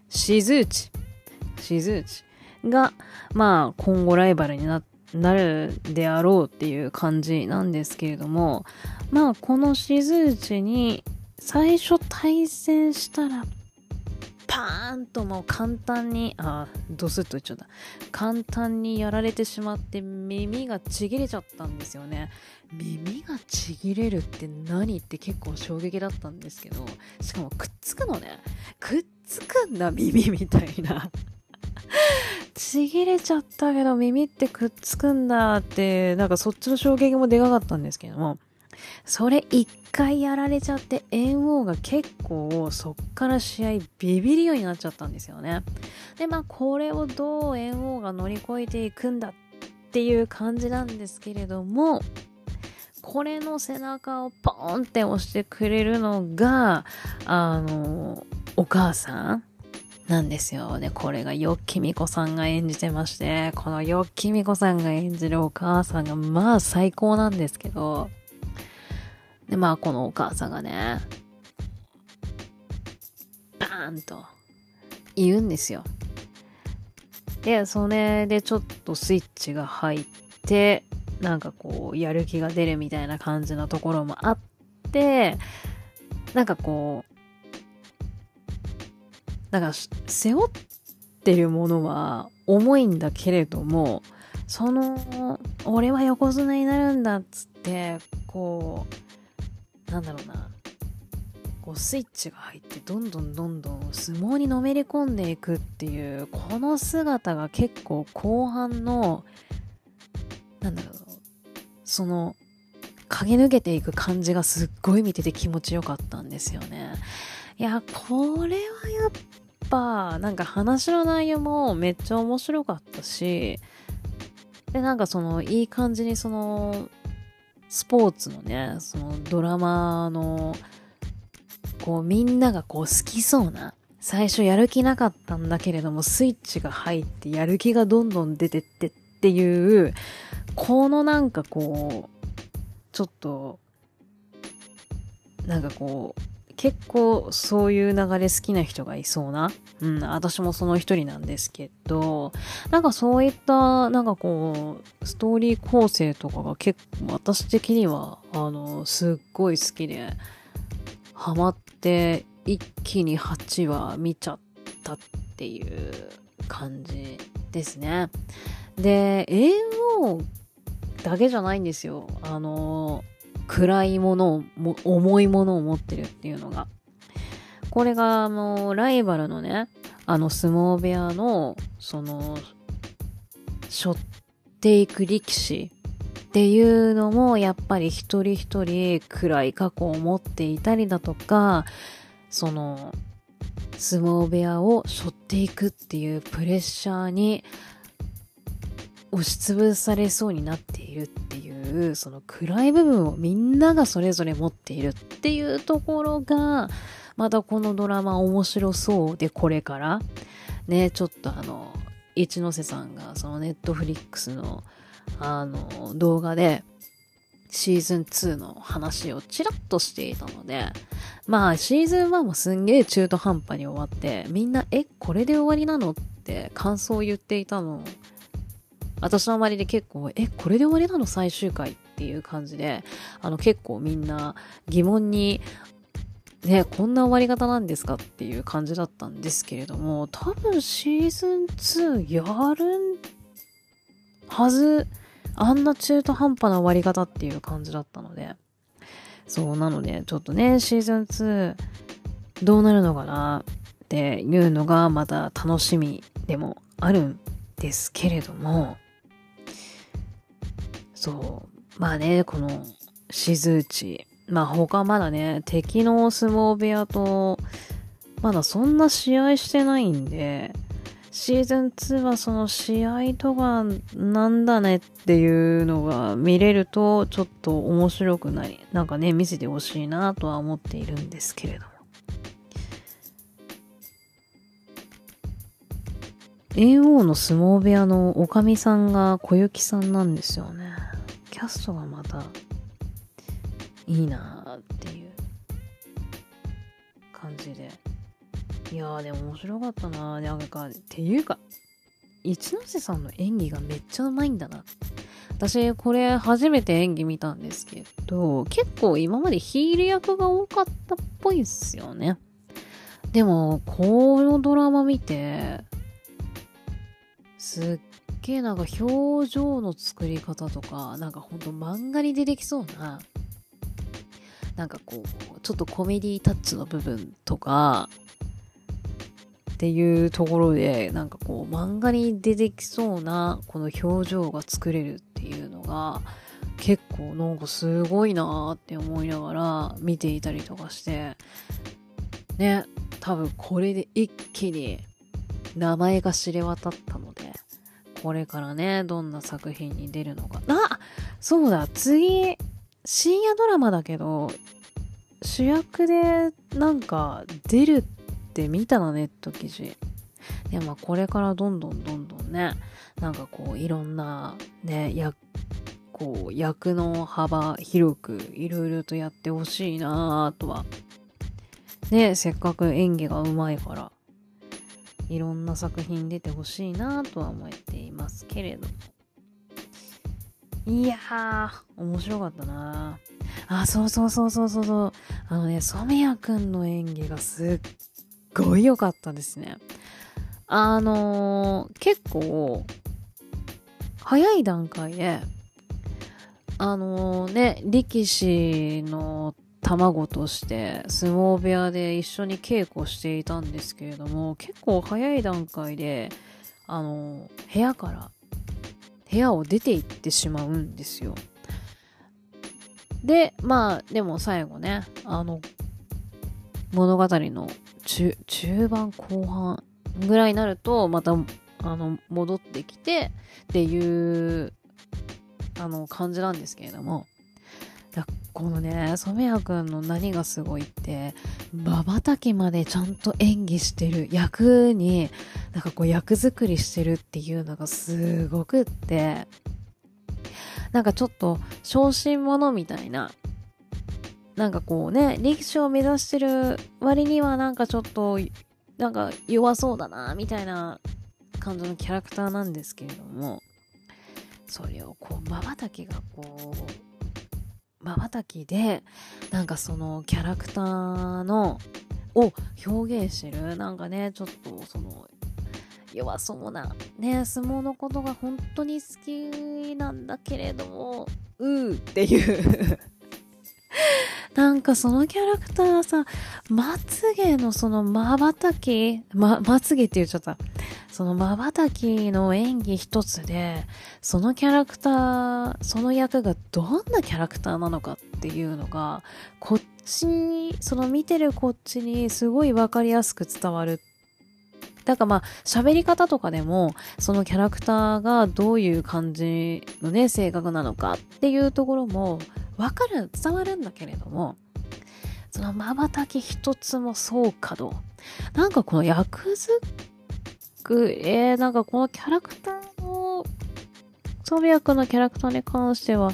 しずうち、しずうちが、まあ、今後ライバルにななるであろうっていう感じなんですけれども、まあ、このしずうちに最初対戦したらパーンともう簡単に、あ、ドスッと言っちゃった。簡単にやられてしまって耳がちぎれちゃったんですよね。耳がちぎれるって何って結構衝撃だったんですけど、しかもくっつくのね。くっつくんだ、耳みたいな。ちぎれちゃったけど耳ってくっつくんだって、なんかそっちの衝撃もでかかったんですけども、それ一回やられちゃって猿王が結構そっから試合ビビるようになっちゃったんですよね。で、まあこれをどう猿王が乗り越えていくんだっていう感じなんですけれども、これの背中をポーンって押してくれるのが、あの、お母さんなんですよ。で、これがよっきみこさんが演じてまして、このよっきみこさんが演じるお母さんがまあ最高なんですけど、で、まあ、このお母さんがね、バーンと言うんですよ。で、それでちょっとスイッチが入って、なんかこう、やる気が出るみたいな感じのところもあって、なんかこう、なんか背負ってるものは重いんだけれども、その、俺は横綱になるんだっつって、こう、なんだろうな、こうスイッチが入ってどんどんどんどん相撲にのめり込んでいくっていう、この姿が結構後半の、なんだろう、その、駆け抜けていく感じがすっごい見てて気持ちよかったんですよね。いや、これはやっぱ、なんか話の内容もめっちゃ面白かったし、で、なんかその、いい感じにその、スポーツのね、そのドラマの、こうみんながこう好きそうな、最初やる気なかったんだけれども、スイッチが入ってやる気がどんどん出てってっていう、このなんかこう、ちょっと、なんかこう、結構そういう流れ好きな人がいそうな。うん、私もその一人なんですけど、なんかそういった、なんかこう、ストーリー構成とかが結構私的には、あの、すっごい好きで、ハマって一気に8話見ちゃったっていう感じですね。で、英語だけじゃないんですよ。あの、暗いものをも、重いものを持ってるっていうのが。これが、あの、ライバルのね、あの、相撲部屋の、その、背負っていく力士っていうのも、やっぱり一人一人暗い過去を持っていたりだとか、その、相撲部屋を背負っていくっていうプレッシャーに押しつぶされそうになっているっていうその暗い部分をみんながそれぞれ持っているっていうところがまたこのドラマ面白そうでこれから。ねちょっとあの一ノ瀬さんがそのネットフリックスのあの動画でシーズン2の話をちらっとしていたので、まあシーズン1もすんげえ中途半端に終わって、みんな、え、これで終わりなの？って感想を言っていたの。私の周りで結構、え、これで終わりなの最終回っていう感じで、あの結構みんな疑問に、ね、こんな終わり方なんですかっていう感じだったんですけれども、多分シーズン2やるはず、あんな中途半端な終わり方っていう感じだったので、そうなので、ちょっとね、シーズン2どうなるのかなっていうのがまた楽しみでもあるんですけれども、そう。まあね、この、静内。まあ他まだね、敵の相撲部屋と、まだそんな試合してないんで、シーズン2はその試合とかなんだねっていうのが見れるとちょっと面白くなり、なんかね、見せてほしいなとは思っているんですけれども。猿王の相撲部屋のおかみさんが小雪さんなんですよね。キャストがまたいいなーっていう感じでいやーでも面白かったなーなんかっていうか一ノ瀬さんの演技がめっちゃうまいんだな私これ初めて演技見たんですけど結構今までヒール役が多かったっぽいっすよねでもこのドラマ見てすっげえなんか表情の作り方とかなんかほんと漫画に出てきそうななんかこうちょっとコメディタッチの部分とかっていうところでなんかこう漫画に出てきそうなこの表情が作れるっていうのが結構なんかすごいなーって思いながら見ていたりとかしてね多分これで一気に名前が知れ渡ったのでこれからねどんな作品に出るのか。あそうだ。次深夜ドラマだけど主役でなんか出るって見たなネット記事。でまあこれからどんどんどんどんねなんかこういろんなね役こう役の幅広くいろいろとやってほしいなぁとは。ねせっかく演技がうまいから。いろんな作品出てほしいなとは思っていますけれどもいやー、面白かったなあ、そうそうそうそうそうそう。あのね、染谷くんの演技がすっごい良かったですね。あのー、結構、早い段階で、あのー、ね、力士の卵として相撲部屋で一緒に稽古していたんですけれども、結構早い段階で、あの、部屋から部屋を出て行ってしまうんですよ。で、まあ、でも最後ね、あの、物語の中、中盤後半ぐらいになると、また、あの、戻ってきてっていう、あの、感じなんですけれども、このね、染谷くんの何がすごいって、瞬きまでちゃんと演技してる。役に、なんかこう役作りしてるっていうのがすごくって、なんかちょっと小心者みたいな、なんかこうね、力士を目指してる割にはなんかちょっと、なんか弱そうだな、みたいな感じのキャラクターなんですけれども、それをこう、瞬きがこう、瞬きでなんかそのキャラクターのを表現してる。なんかねちょっとその弱そうなね相撲のことが本当に好きなんだけれどもうーっていう。なんかそのキャラクターさまつげのその瞬きままつげって言っちゃったその瞬きの演技一つで、そのキャラクター、その役がどんなキャラクターなのかっていうのが、こっちに、その見てるこっちにすごいわかりやすく伝わる。だからまあ、喋り方とかでも、そのキャラクターがどういう感じのね、性格なのかっていうところも、わかる、伝わるんだけれども、その瞬き一つもそうかと。なんかこの役作く、えー、なんかこのキャラクターの、ソビア君のキャラクターに関しては、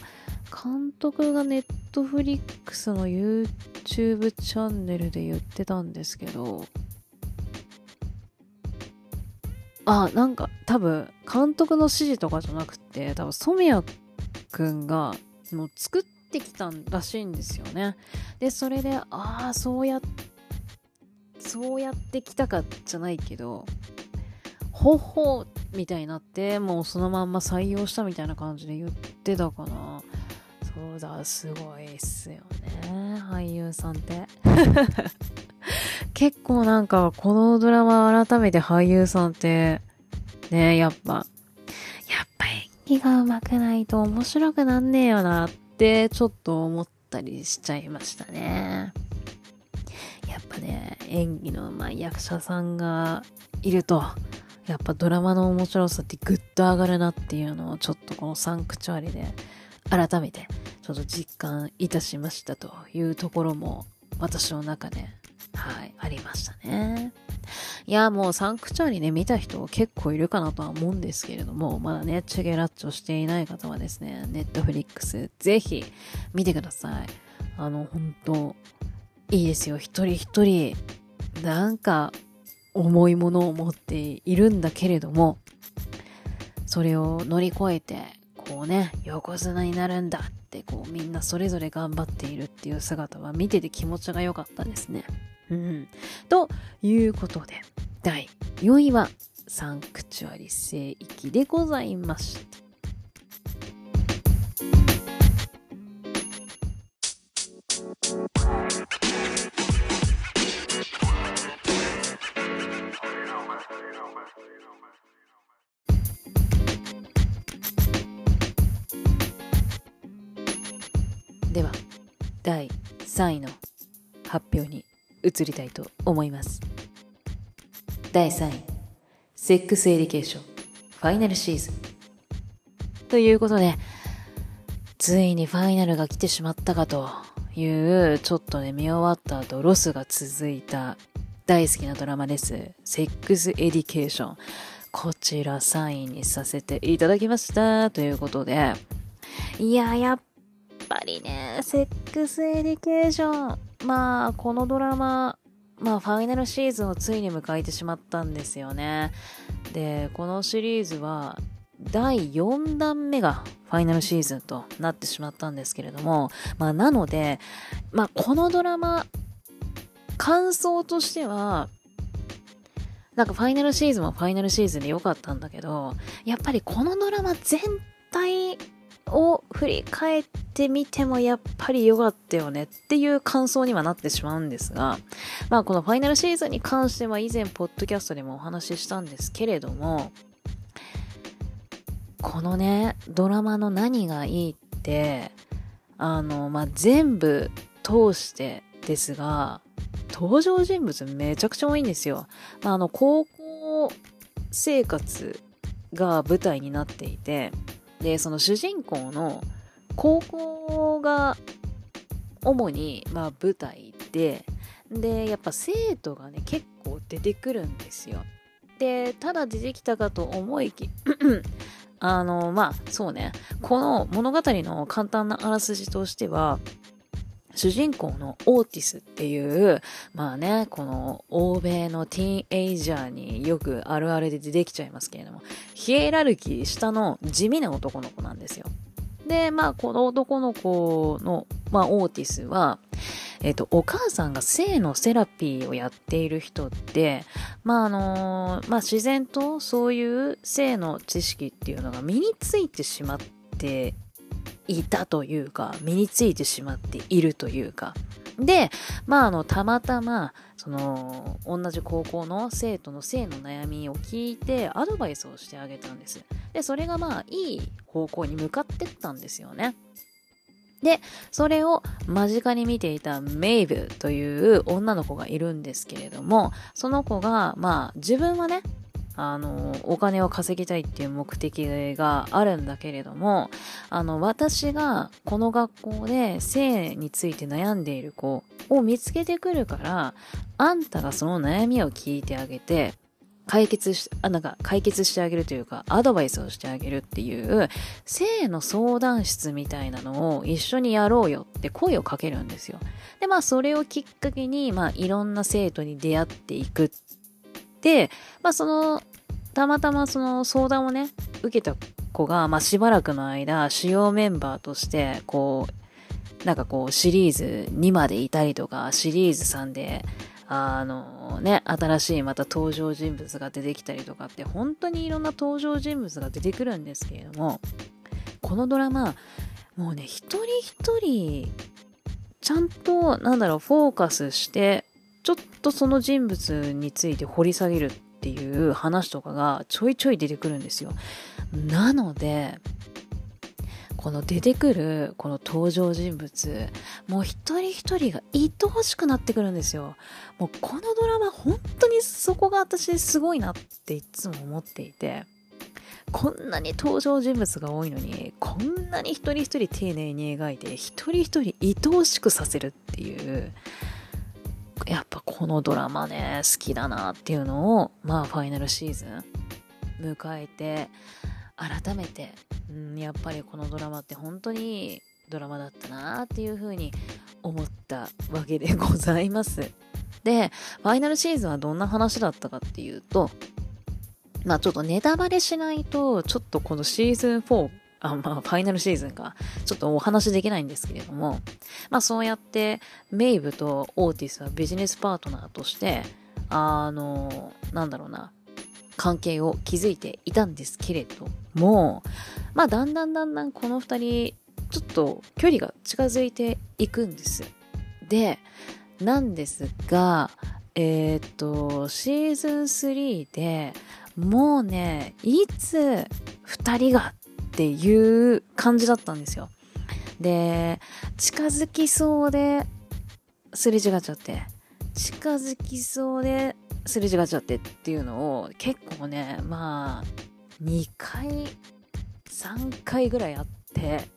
監督がネットフリックスの YouTube チャンネルで言ってたんですけど、あ、なんか多分監督の指示とかじゃなくて、多分染谷くんがもう作ってきたらしいんですよね。で、それで、ああ、そうや、そうやってきたかじゃないけど、ほほみたいになってもうそのまんま採用したみたいな感じで言ってたかな。そうだすごいっすよね。俳優さんって。結構なんかこのドラマ改めて俳優さんってねやっぱ。やっぱ演技が上手くないと面白くなんねえよなっってちょっと思ったりしちゃいましたね。やっぱね演技のうまい役者さんがいるとやっぱドラマの面白さってぐっと上がるなっていうのをちょっとこのサンクチュアリで改めてちょっと実感いたしましたというところも私の中ではいありましたね。いやもうサンクチュアリね見た人結構いるかなとは思うんですけれどもまだねチェゲラッチョしていない方はですねネットフリックスぜひ見てください。あの本当いいですよ一人一人なんか重いものを持っているんだけれども、それを乗り越えて、こうね、横綱になるんだって、こうみんなそれぞれ頑張っているっていう姿は見てて気持ちが良かったですね。うん。ということで、第4位は、サンクチュアリ聖域でございました。では第3位の発表に移りたいと思います。第3位セックスエデュケーションファイナルシーズン。ということでついにファイナルが来てしまったかというちょっとね見終わった後ロスが続いた大好きなドラマです。セックスエデュケーション。こちら3位にさせていただきました。ということで。いややっぱりね、セックスエデュケーション。まあ、このドラマ、まあ、ファイナルシーズンをついに迎えてしまったんですよね。で、このシリーズは、第4弾目がファイナルシーズンとなってしまったんですけれども、まあ、なので、まあ、このドラマ、感想としては、なんかファイナルシーズンはファイナルシーズンで良かったんだけど、やっぱりこのドラマ全体を振り返ってみてもやっぱり良かったよねっていう感想にはなってしまうんですが、まあこのファイナルシーズンに関しては以前ポッドキャストでもお話ししたんですけれども、このね、ドラマの何がいいって、あの、まあ全部通してですが、登場人物めちゃくちゃ多いんですよ。まああの、高校生活が舞台になっていて、でその主人公の高校が主に、まあ、舞台ででやっぱ生徒がね結構出てくるんですよ。でただ出てきたかと思いき あのまあそうね。この物語の簡単なあらすじとしては主人公のオーティスっていう、まあね、この欧米のティーンエイジャーによくあるあるで出てきちゃいますけれども、ヒエラルキー下の地味な男の子なんですよ。で、まあこの男の子の、まあオーティスは、えっ、と、お母さんが性のセラピーをやっている人って、まああのまあ自然とそういう性の知識っていうのが身についてしまっていたというか、身についてしまっているというか。で、まあ、あの、たまたま、その、同じ高校の生徒の性の悩みを聞いて、アドバイスをしてあげたんです。で、それがまあ、いい方向に向かってったんですよね。で、それを間近に見ていたメイブという女の子がいるんですけれども、その子が、まあ、自分はね、あの、お金を稼ぎたいっていう目的があるんだけれども、あの、私がこの学校で性について悩んでいる子を見つけてくるから、あんたがその悩みを聞いてあげて、解決し、あ、なんか解決してあげるというか、アドバイスをしてあげるっていう、性の相談室みたいなのを一緒にやろうよって声をかけるんですよ。で、まあそれをきっかけに、まあいろんな生徒に出会っていくで、まあその、たまたまその相談をね、受けた子が、まあしばらくの間、主要メンバーとして、こう、なんかこうシリーズ2までいたりとか、シリーズ3で、あのね、新しいまた登場人物が出てきたりとかって、本当にいろんな登場人物が出てくるんですけれども、このドラマ、もうね、一人一人、ちゃんと、なんだろう、フォーカスして、とその人物について掘り下げるっていう話とかがちょいちょい出てくるんですよ。なので、この出てくるこの登場人物、もう一人一人が愛おしくなってくるんですよ。もうこのドラマ本当にそこが私すごいなっていつも思っていて、こんなに登場人物が多いのに、こんなに一人一人丁寧に描いて、一人一人愛おしくさせるっていう、やっぱこのドラマね、好きだなっていうのを、まあファイナルシーズン迎えて、改めて、うん、やっぱりこのドラマって本当にドラマだったなっていうふうに思ったわけでございます。で、ファイナルシーズンはどんな話だったかっていうと、まあちょっとネタバレしないと、ちょっとこのシーズン4、あ、まあ、ファイナルシーズンが、ちょっとお話できないんですけれども、まあそうやって、メイブとオーティスはビジネスパートナーとして、あの、なんだろうな、関係を築いていたんですけれども、まあだんだんだんだんこの二人、ちょっと距離が近づいていくんです。で、なんですが、えー、っと、シーズン3で、もうね、いつ二人がっていう感じだったんですよ。で、近づきそうですれ違っちゃって、近づきそうですれ違っちゃってっていうのを結構ね、まあ、2回、3回ぐらいあって、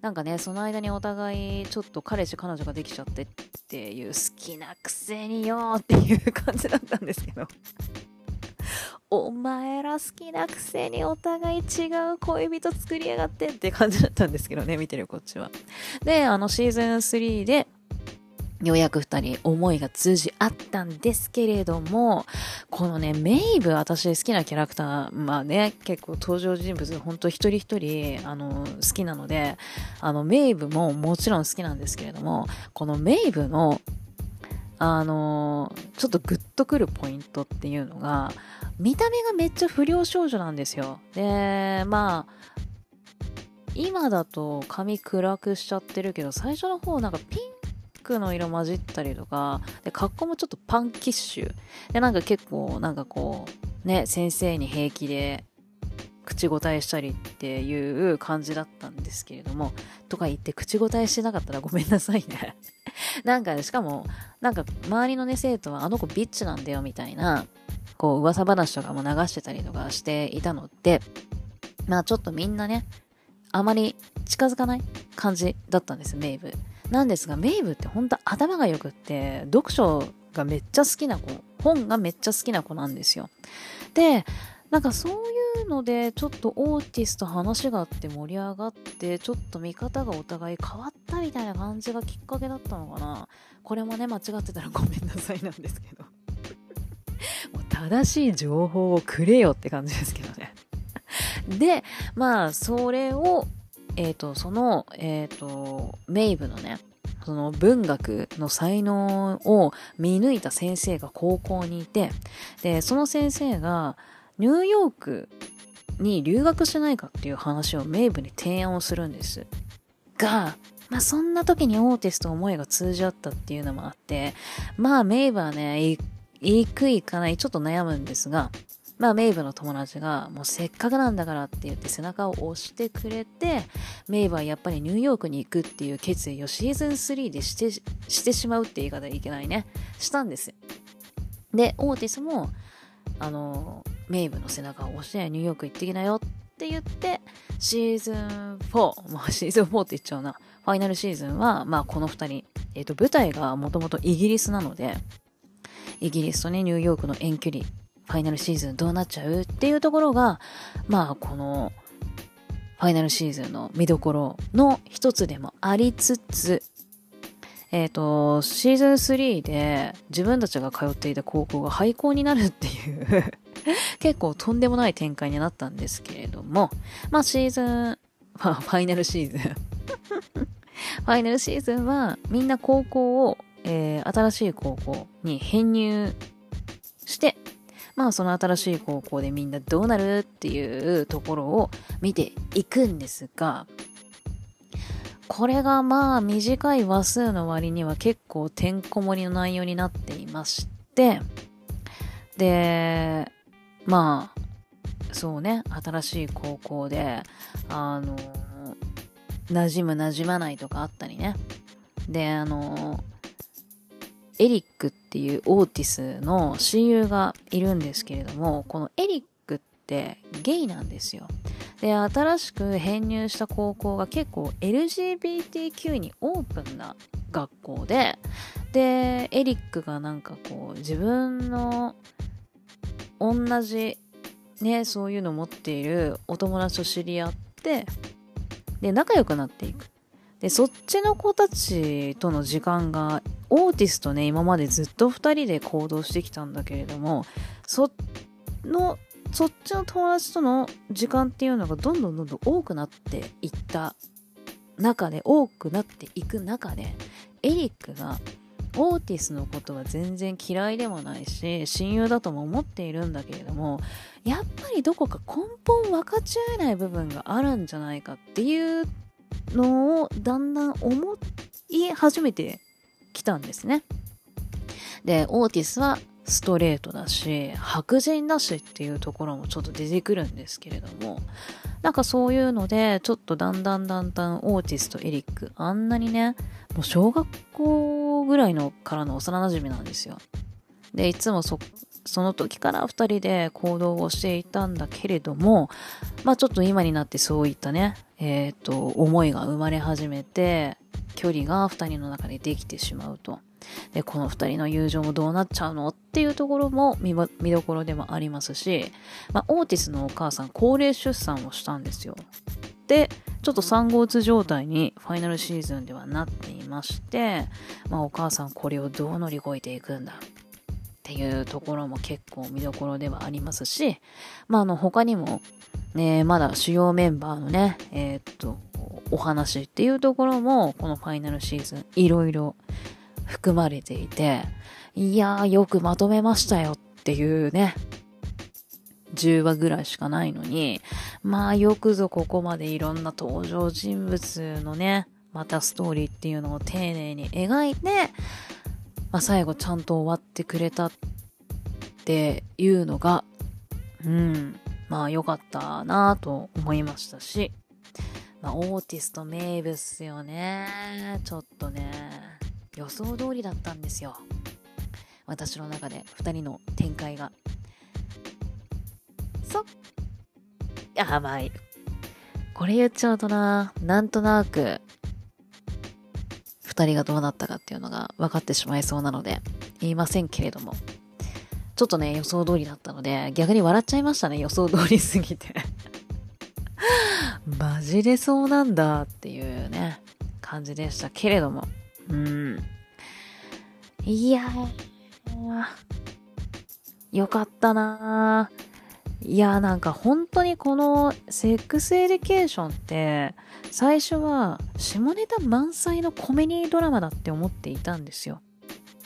なんかね、その間にお互いちょっと彼氏彼女ができちゃってっていう好きなくせによっていう感じだったんですけどお前ら好きなくせにお互い違う恋人作りやがってって感じだったんですけどね、見てるこっちは。で、あのシーズン3で、ようやく二人思いが通じ合ったんですけれども、このね、メイブ、私好きなキャラクター、まあね、結構登場人物、ほんと一人一人、あの、好きなので、あの、メイブももちろん好きなんですけれども、このメイブの、あの、ちょっとグッとくるポイントっていうのが、見た目がめっちゃ不良少女なんですよ。で、まあ、今だと髪暗くしちゃってるけど、最初の方なんかピンクの色混じったりとか、で、格好もちょっとパンキッシュ。で、なんか結構、なんかこう、ね、先生に平気で口答えしたりっていう感じだったんですけれども、とか言って口答えしてなかったら ごめんなさいね。なんか、しかも、なんか周りのね、生徒はあの子ビッチなんだよみたいな、こう噂話とかも流してたりとかしていたので、まあちょっとみんなね、あまり近づかない感じだったんです、メイブ。なんですが、メイブって本当頭が良くって、読書がめっちゃ好きな子、本がめっちゃ好きな子なんですよ。で、なんかそういうので、ちょっとオーティスと話があって盛り上がって、ちょっと見方がお互い変わったみたいな感じがきっかけだったのかな。これもね、間違ってたらごめんなさいなんですけど。もう正しい情報をくれよって感じですけどね。で、まあ、それを、えっ、ー、と、その、えっ、ー、と、メイブのね、その文学の才能を見抜いた先生が高校にいて、で、その先生がニューヨークに留学しないかっていう話をメイブに提案をするんです。が、まあそんな時にオーティスと思いが通じ合ったっていうのもあって、まあメイブはね、行く行かないちょっと悩むんですが、まあメイブの友達がもうせっかくなんだからって言って背中を押してくれて、メイブはやっぱりニューヨークに行くっていう決意をシーズン3でして、してしまうって言い方いけないね。したんです。で、オーティスも、あの、メイブの背中を押してニューヨーク行ってきなよって言って、シーズン4、まあシーズン4って言っちゃうな。ファイナルシーズンは、まあこの二人、えっ、と舞台がもともとイギリスなので、イギリスとね、ニューヨークの遠距離、ファイナルシーズンどうなっちゃうっていうところが、まあ、この、ファイナルシーズンの見どころの一つでもありつつ、えっ、ー、と、シーズン3で自分たちが通っていた高校が廃校になるっていう 結構とんでもない展開になったんですけれども、まあシーズン、ファイナルシーズン。ファイナルシーズンはみんな高校をえー、新しい高校に編入して、まあその新しい高校でみんなどうなるっていうところを見ていくんですが、これがまあ短い話数の割には結構てんこ盛りの内容になっていまして、で、まあ、そうね、新しい高校で、あの、馴染む馴染まないとかあったりね。で、あの、エリックっていうオーティスの親友がいるんですけれども、このエリックってゲイなんですよ。で、新しく編入した高校が結構 LGBTQ にオープンな学校で、で、エリックがなんかこう自分の同じね、そういうのを持っているお友達と知り合って、で、仲良くなっていく。で、そっちの子たちとの時間が、オーティスとね、今までずっと2人で行動してきたんだけれども、その、そっちの友達との時間っていうのがどんどんどんどん多くなっていった中で、多くなっていく中で、エリックがオーティスのことは全然嫌いでもないし親友だとも思っているんだけれどもやっぱりどこか根本分かち合えない部分があるんじゃないかっていうのをだんだん思い始めてきたんですね。でオーティスはストレートだし白人だしっていうところもちょっと出てくるんですけれどもなんかそういうのでちょっとだんだんだんだんオーティスとエリックあんなにねもう小学校ぐらいのからの幼馴染なんですよでいつもそその時から2人で行動をしていたんだけれどもまあちょっと今になってそういったねえっ、ー、と思いが生まれ始めて距離が2人の中でできてしまうとで、この二人の友情もどうなっちゃうのっていうところも見どころでもありますし、まあ、オーティスのお母さん、高齢出産をしたんですよ。で、ちょっと産後うつ状態にファイナルシーズンではなっていまして、まあ、お母さんこれをどう乗り越えていくんだっていうところも結構見どころではありますし、まあ、あの他にも、ね、まだ主要メンバーのね、えー、っと、お話っていうところも、このファイナルシーズン、いろいろ含まれていて、いやーよくまとめましたよっていうね、10話ぐらいしかないのに、まあよくぞここまでいろんな登場人物のね、またストーリーっていうのを丁寧に描いて、まあ最後ちゃんと終わってくれたっていうのが、うん、まあ良かったなぁと思いましたし、まあオーティスト名物よね。ちょっとね。予想通りだったんですよ。私の中で2人の展開が。そっ。やばい。これ言っちゃうとな。なんとなく2人がどうなったかっていうのが分かってしまいそうなので言いませんけれども。ちょっとね予想通りだったので逆に笑っちゃいましたね予想通りすぎて。マジでそうなんだっていうね感じでしたけれども。うん。いやよかったないやなんか本当にこのセックスエデュケーションって最初は下ネタ満載のコメディドラマだって思っていたんですよ。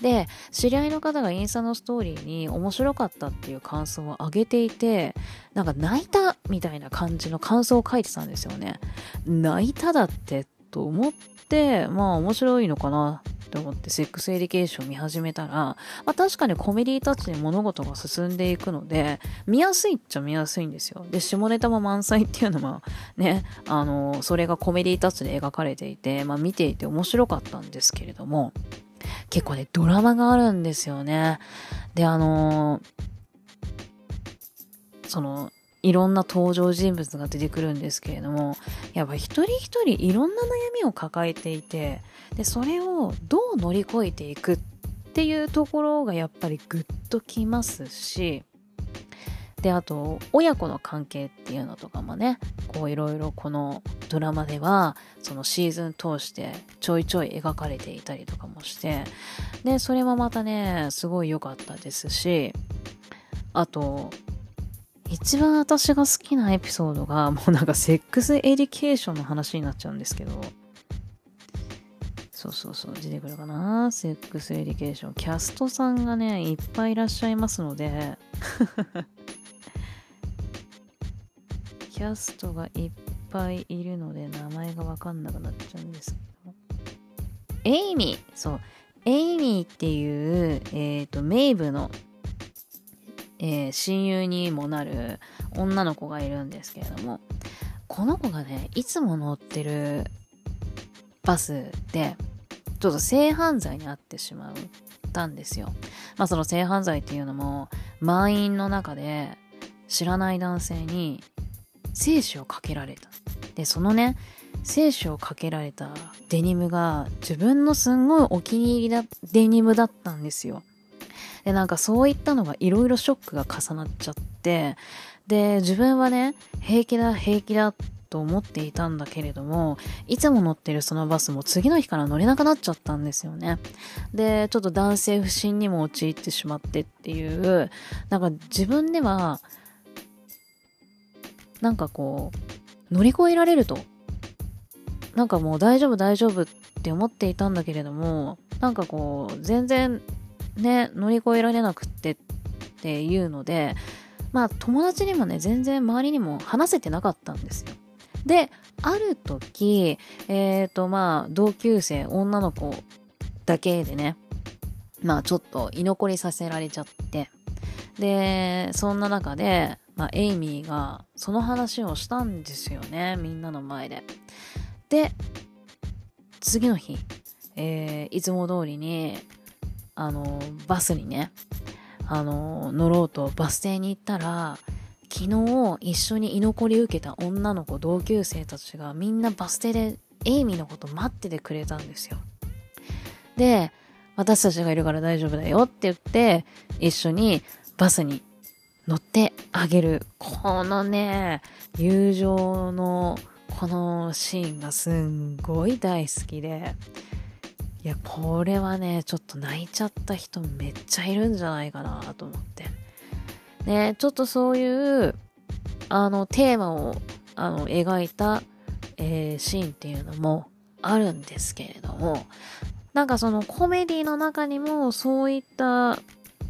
で、知り合いの方がインスタのストーリーに面白かったっていう感想を上げていて、なんか泣いたみたいな感じの感想を書いてたんですよね。泣いただってと思って、まあ面白いのかなって思ってセックスエデュケーション見始めたら、まあ確かにコメディタッチで物事が進んでいくので、見やすいっちゃ見やすいんですよ。で、下ネタも満載っていうのはね、あの、それがコメディタッチで描かれていて、まあ見ていて面白かったんですけれども、結構ね、ドラマがあるんですよね。で、あのその、いろんな登場人物が出てくるんですけれども、やっぱ一人一人いろんな悩みを抱えていて、で、それをどう乗り越えていくっていうところがやっぱりグッときますし、で、あと、親子の関係っていうのとかもね、こういろいろこのドラマでは、そのシーズン通してちょいちょい描かれていたりとかもして、で、それもまたね、すごい良かったですし、あと、一番私が好きなエピソードが、もうなんかセックスエデュケーションの話になっちゃうんですけど、そうそうそう、出てくるかな？セックスエデュケーション。キャストさんがね、いっぱいいらっしゃいますので キャストがいっぱいいるので、名前がわかんなくなっちゃうんですけど。エイミーそう。エイミーっていう、えっ、ー、と、メイブのえー、親友にもなる女の子がいるんですけれども、この子がね、いつも乗ってるバスで、ちょっと性犯罪に遭ってしまったんですよ。まあその性犯罪っていうのも、満員の中で知らない男性に精子をかけられた。で、そのね、精子をかけられたデニムが自分のすんごいお気に入りなデニムだったんですよ。で、なんかそういったのがいろいろショックが重なっちゃって、で、自分はね、平気だ、平気だと思っていたんだけれども、いつも乗ってるそのバスも次の日から乗れなくなっちゃったんですよね。で、ちょっと男性不信にも陥ってしまってっていう、なんか自分では、なんかこう、乗り越えられると。なんかもう大丈夫大丈夫って思っていたんだけれども、なんかこう、全然ね、乗り越えられなくってっていうので、まあ友達にもね、全然周りにも話せてなかったんですよ。で、ある時、えっ、ー、とまあ同級生、女の子だけでね、まあちょっと居残りさせられちゃって、で、そんな中で、まあエイミーがその話をしたんですよね、みんなの前で。で、次の日、えー、いつも通りに、あの、バスにね、あの、乗ろうとバス停に行ったら、昨日一緒に居残り受けた女の子同級生たちがみんなバス停でエイミーのこと待っててくれたんですよ。で、私たちがいるから大丈夫だよって言って、一緒にバスに乗ってあげる。このね、友情のこのシーンがすんごい大好きで、いや、これはね、ちょっと泣いちゃった人めっちゃいるんじゃないかなと思って。ね、ちょっとそういう、あの、テーマを、あの、描いた、えー、シーンっていうのもあるんですけれども、なんかそのコメディの中にもそういった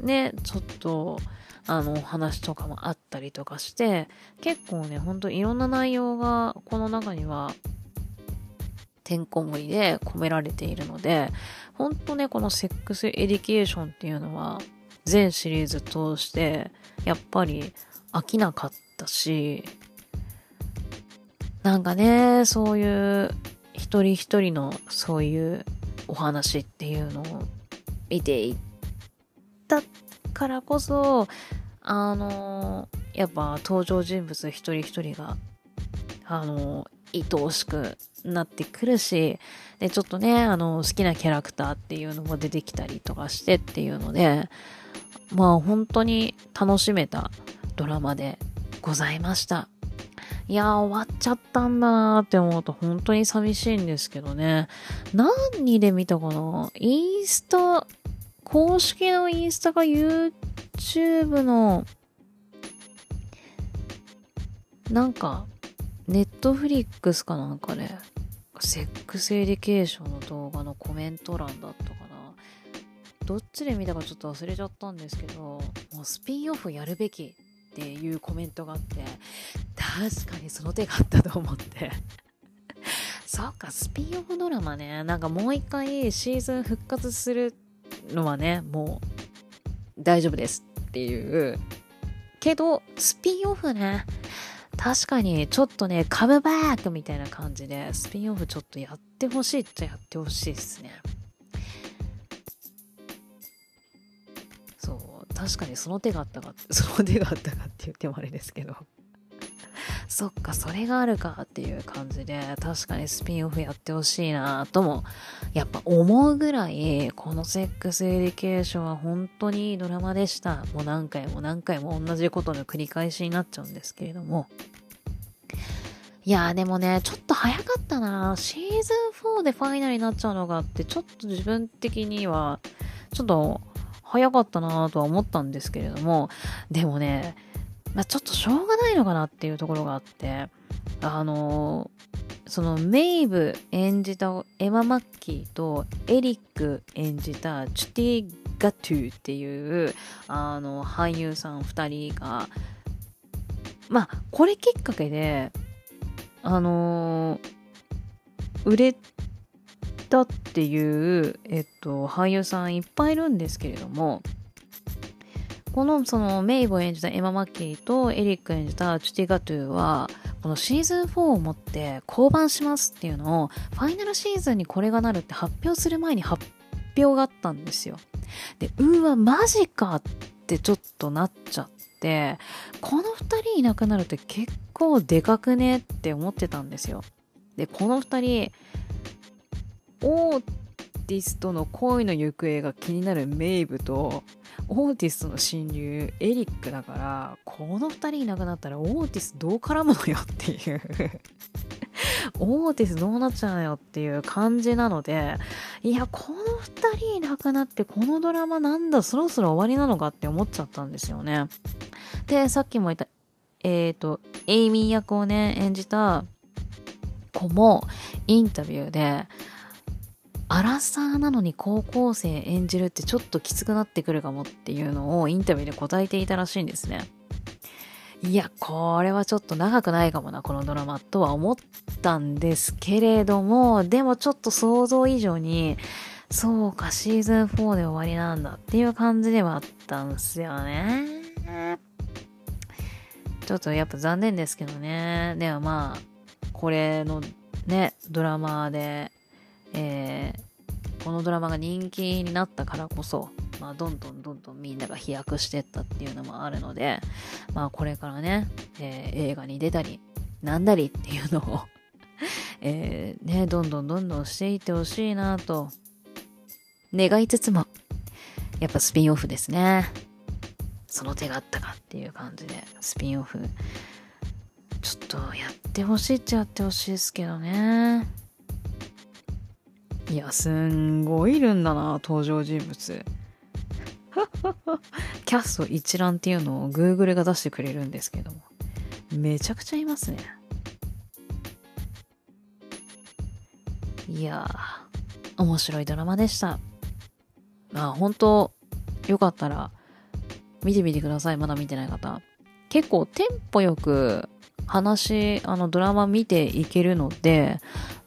ね、ちょっと、あのお、話とかもあったりとかして、結構ね、ほんといろんな内容がこの中にはてんこ盛りで込められているので、ほんとね、このセックスエデュケーションっていうのは、全シリーズ通して、やっぱり飽きなかったし、なんかね、そういう一人一人のそういうお話っていうのを見ていったからこそ、あの、やっぱ登場人物一人一人が、あの、愛おしくなってくるし、で、ちょっとね、あの、好きなキャラクターっていうのも出てきたりとかしてっていうので、まあ本当に楽しめたドラマでございました。いや終わっちゃったんだなーって思うと本当に寂しいんですけどね。何で見たかな？インスタ、公式のインスタか YouTube の、なんか、ネットフリックスかなんかで、セックスエデュケーションの動画のコメント欄だったかな。どっちで見たかちょっと忘れちゃったんですけど、もうスピンオフやるべきっていうコメントがあって、確かにその手があったと思って。そっか、スピンオフドラマね、なんかもう一回シーズン復活するのはね、もう大丈夫ですっていう。けど、スピンオフね、確かにちょっとね、カムバックみたいな感じで、スピンオフちょっとやってほしいっちゃやってほしいですね。そう、確かにその手があったか、その手があったかって言ってもあれですけど。そっか、それがあるかっていう感じで、確かにスピンオフやってほしいなとも、やっぱ思うぐらい、このセックスエデュケーションは本当にいいドラマでした。もう何回も何回も同じことの繰り返しになっちゃうんですけれども。いやーでもね、ちょっと早かったなシーズン4でファイナルになっちゃうのがあって、ちょっと自分的には、ちょっと早かったなとは思ったんですけれども、でもね、まあ、ちょっとしょうがないのかなっていうところがあって、あのー、そのメイブ演じたエマ・マッキーとエリック演じたチュティ・ガトゥっていうあの俳優さん2人がまあこれきっかけであのー、売れたっていう、えっと、俳優さんいっぱいいるんですけれども、このそのメイブを演じたエマ・マッキーとエリック演じたチュティ・ガトゥーは、このシーズン4をもって降板しますっていうのを、ファイナルシーズンにこれがなるって発表する前に発表があったんですよ。で、うわ、マジかってちょっとなっちゃって、この2人いなくなるって結構でかくねって思ってたんですよ。で、この2人、おーっティスとの恋の行方が気になるメイブとオーティスの親友エリックだからこの2人いなくなったらオーティスどう絡むのよっていう。オーティスどうなっちゃうのよっていう感じなのでいやこの2人いなくなってこのドラマなんだそろそろ終わりなのかって思っちゃったんですよね。でさっきも言ったえっ、ー、とエイミー役をね演じた子もインタビューでアラサーなのに高校生演じるってちょっときつくなってくるかもっていうのをインタビューで答えていたらしいんですね。いや、これはちょっと長くないかもな、このドラマとは思ったんですけれども、でもちょっと想像以上に、そうか、シーズン4で終わりなんだっていう感じではあったんすよね。ちょっとやっぱ残念ですけどね。でもまあ、これのね、ドラマでえー、このドラマが人気になったからこそ、まあ、どんどんどんどんみんなが飛躍していったっていうのもあるので、まあ、これからね、えー、映画に出たり、なんだりっていうのを えー、ね、どんどんどんどんしていってほしいなと、願いつつも、やっぱスピンオフですね。その手があったかっていう感じで、スピンオフ、ちょっとやってほしいっちゃやってほしいですけどね。いや、すんごいいるんだな、登場人物。キャスト一覧っていうのを Google が出してくれるんですけども。めちゃくちゃいますね。いや、面白いドラマでした。まあ、本当よかったら、見てみてください。まだ見てない方。結構テンポよく話、あのドラマ見ていけるので、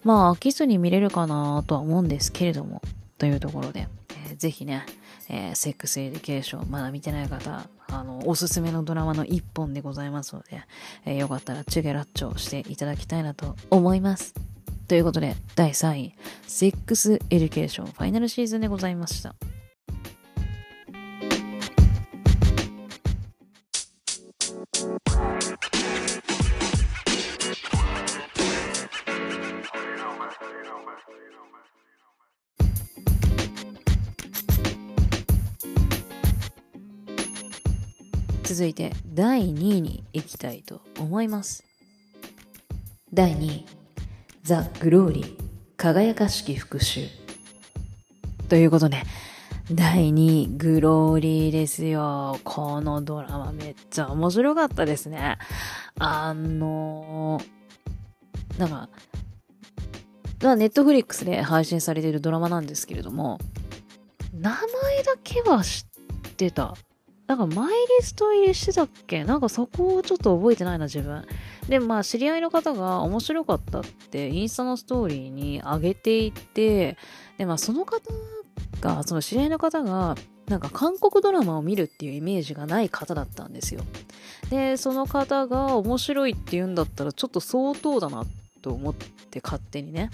まあ飽きずに見れるかなとは思うんですけれども、というところで、えー、ぜひね、えー、セックスエデュケーション、まだ見てない方、あの、おすすめのドラマの一本でございますので、えー、よかったらチェケラッチョしていただきたいなと思います。ということで、第3位、セックスエデュケーションファイナルシーズンでございました。続いて第2位に行きたいと思います。第2位、ザ・グローリー、輝かしき復讐。ということで、第2位、グローリーですよ。このドラマめっちゃ面白かったですね。あのー、なんか、ネットフリックスで配信されているドラマなんですけれども、名前だけは知ってた。なんかマイリスト入りしてたっけ？なんかそこをちょっと覚えてないな、自分。で、まあ、知り合いの方が面白かったって、インスタのストーリーに上げていて、で、まあ、その方が、その知り合いの方が、なんか韓国ドラマを見るっていうイメージがない方だったんですよ。で、その方が面白いって言うんだったら、ちょっと相当だなっと思って勝手にね。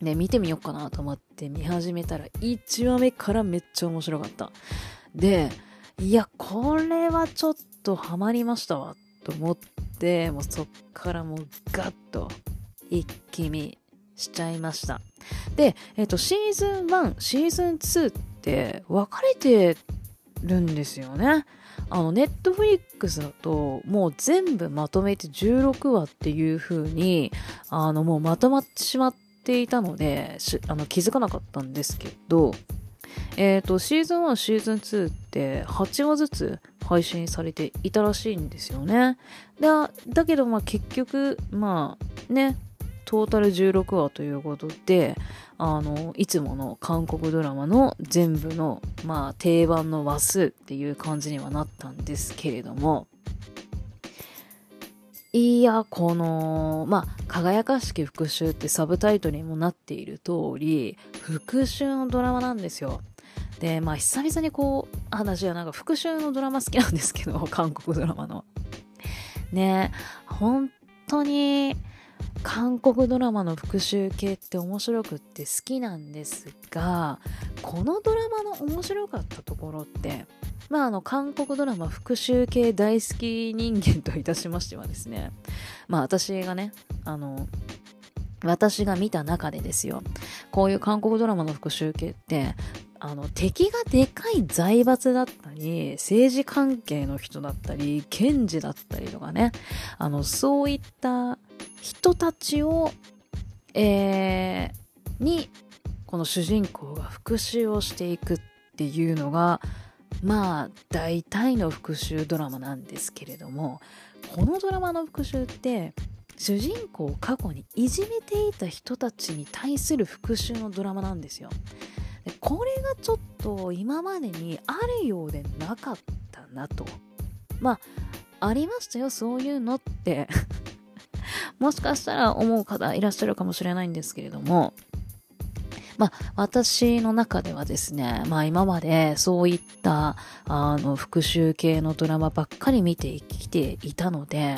ね、見てみようかなと思って見始めたら、1話目からめっちゃ面白かった。で、いや、これはちょっとハマりましたわ、と思って、もうそっからもうガッと一気見しちゃいました。で、えっ、と、シーズン1、シーズン2って分かれてるんですよね。あの、ネットフリックスだと、もう全部まとめて16話っていう風に、あの、もうまとまってしまっていたので、あの気づかなかったんですけど、えっ、ー、と、シーズン1、シーズン2って8話ずつ配信されていたらしいんですよね。だ、だけどまあ結局、まあね、トータル16話ということで、あの、いつもの韓国ドラマの全部の、まあ定番の話数っていう感じにはなったんですけれども、いや、この、まあ、輝かしき復讐ってサブタイトルにもなっている通り、復讐のドラマなんですよ。で、まあ、久々にこう、話はなんか復讐のドラマ好きなんですけど、韓国ドラマの。ね、本当に、韓国ドラマの復讐系って面白くって好きなんですが、このドラマの面白かったところって、まあ、あの、韓国ドラマ復讐系大好き人間といたしましてはですね、まあ、私がね、あの、私が見た中でですよ。こういう韓国ドラマの復讐系って、あの、敵がでかい財閥だったり、政治関係の人だったり、検事だったりとかね、あの、そういった人たちを、えー、に、この主人公が復讐をしていくっていうのが、まあ、大体の復讐ドラマなんですけれども、このドラマの復讐って、主人公を過去にいじめていた人たちに対する復讐のドラマなんですよ。これがちょっと今までにあるようでなかったなと。まあ、ありましたよ、そういうのってもしかしたら思う方いらっしゃるかもしれないんですけれども、まあ、私の中ではですね、まあ今までそういった、あの、復讐系のドラマばっかり見てきていたので、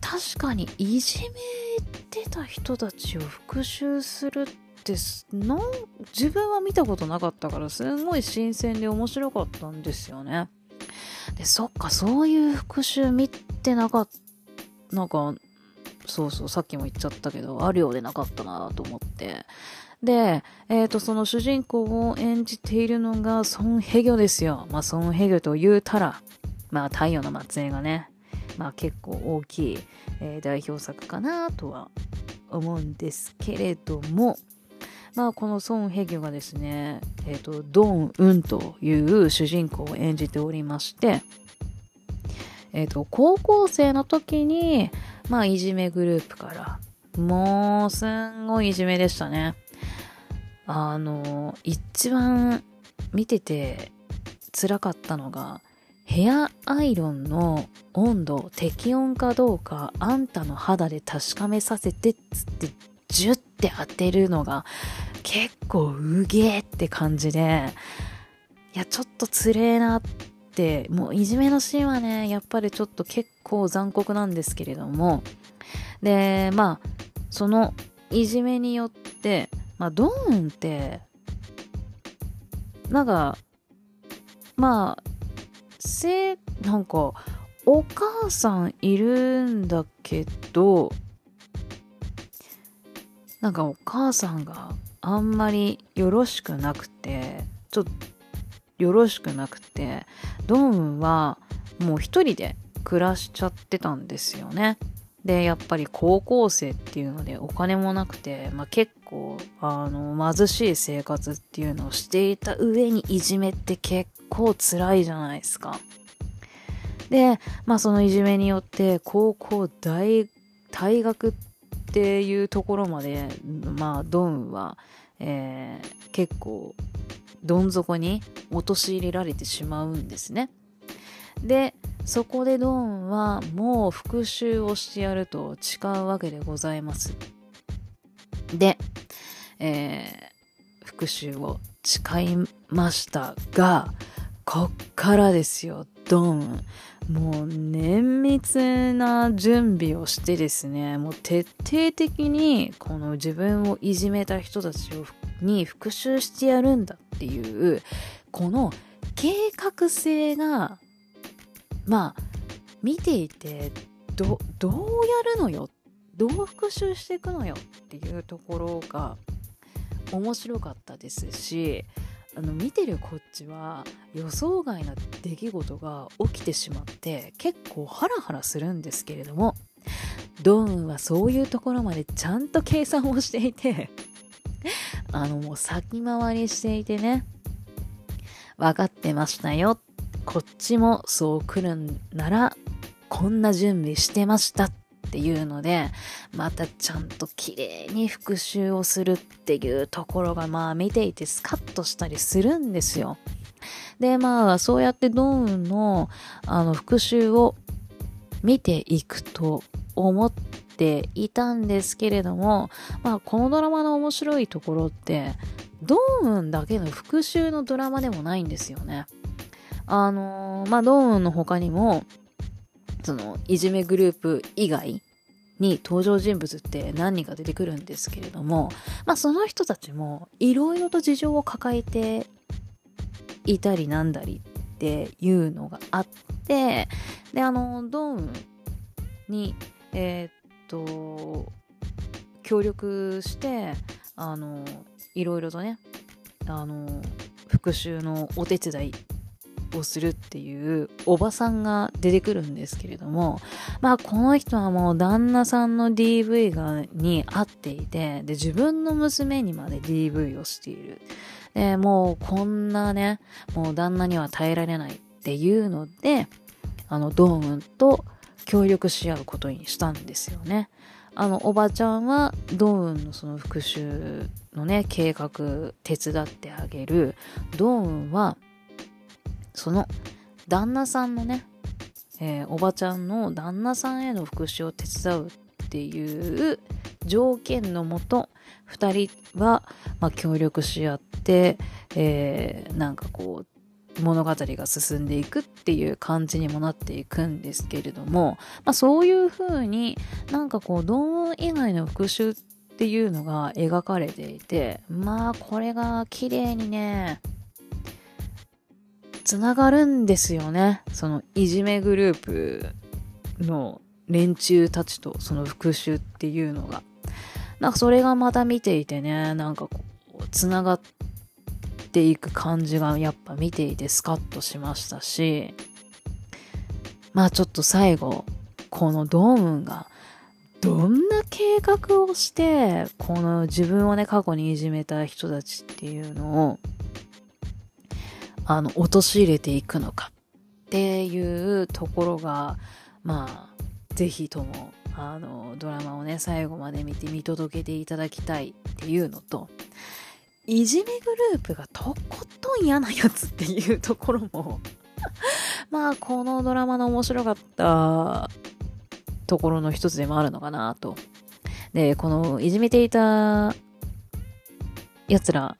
確かにいじめてた人たちを復讐するってなん自分は見たことなかったからすんごい新鮮で面白かったんですよね。で、そっか、そういう復讐見てなかった、なんか、そうそう、さっきも言っちゃったけど、あるようでなかったなと思って。で、えっ、ー、と、その主人公を演じているのがソン・ヘギョですよ。まあ、ソン・ヘギョと言うたら、まあ、太陽の末裔がね、まあ、結構大きい、えー、代表作かなとは思うんですけれども、まあ、このソン・ヘギョがですね、えっ、ー、と、ドン・ウンという主人公を演じておりまして、えっ、ー、と、高校生の時に、まあ、いじめグループから、もう、すんごいいじめでしたね。あの、一番見てて辛かったのが、ヘアアイロンの温度、適温かどうか、あんたの肌で確かめさせてっつって、ジュッて当てるのが、結構うげえって感じで、いや、ちょっとつれえなって、もういじめのシーンはね、やっぱりちょっと結構残酷なんですけれども、で、まあ、そのいじめによって、まあ、ドーンって、なんか、まあ、せ、なんか、お母さんいるんだけど、なんかお母さんがあんまりよろしくなくて、ちょっとよろしくなくて、ドーンはもう一人で暮らしちゃってたんですよね。で、やっぱり高校生っていうのでお金もなくて、まあ、結構、あの、貧しい生活っていうのをしていた上にいじめって結構辛いじゃないですか。で、まあそのいじめによって高校大、大学っていうところまで、まあドンは、えー、結構どん底に陥れられてしまうんですね。で、そこでドンはもう復讐をしてやると誓うわけでございます。で、えー、復讐を誓いましたが、こっからですよ、ドン。もう綿密な準備をしてですね、もう徹底的にこの自分をいじめた人たちに復讐してやるんだっていう、この計画性がまあ見ていてどどうやるのよ？どう復習していくのよっていうところが面白かったですしあの見てるこっちは予想外な出来事が起きてしまって結構ハラハラするんですけれどもドーンはそういうところまでちゃんと計算をしていてあのもう先回りしていてね分かってましたよこっちもそう来るんなら、こんな準備してましたっていうので、またちゃんと綺麗に復習をするっていうところが、まあ見ていてスカッとしたりするんですよ。で、まあ、そうやってドンの、あの、復習を見ていくと思っていたんですけれども、まあ、このドラマの面白いところって、ドーンだけの復習のドラマでもないんですよね。あのー、まあ、ドーンの他にも、その、いじめグループ以外に登場人物って何人か出てくるんですけれども、まあ、その人たちもいろいろと事情を抱えていたりなんだりっていうのがあって、で、あの、ドーンに、えー、っと、協力してあのいろいろとねあの復讐のお手伝いをするっていうおばさんが出てくるんですけれども、まあこの人はもう旦那さんの DV がに会っていて、で自分の娘にまで DV をしている。で、もうこんなね、もう旦那には耐えられないっていうので、あの、ドーンと協力し合うことにしたんですよね。あの、おばちゃんはドーンのその復讐のね、計画手伝ってあげる。ドーンはその旦那さんのね、えー、おばちゃんの旦那さんへの復讐を手伝うっていう条件のもと2人は、まあ、協力し合って、えー、なんかこう物語が進んでいくっていう感じにもなっていくんですけれども、まあ、そういう風になんかこうドーン以外の復讐っていうのが描かれていてまあこれが綺麗にねつながるんですよね。そのいじめグループの連中たちとその復讐っていうのが。なんかそれがまた見ていてね、なんかこう、つながっていく感じがやっぱ見ていてスカッとしましたし、まあちょっと最後、このドームがどんな計画をして、この自分をね、過去にいじめた人たちっていうのを、あの、陥れていくのかっていうところが、まあ、ぜひとも、あの、ドラマをね、最後まで見て見届けていただきたいっていうのと、いじめグループがとことん嫌なやつっていうところも まあ、このドラマの面白かったところの一つでもあるのかなと。で、このいじめていた奴ら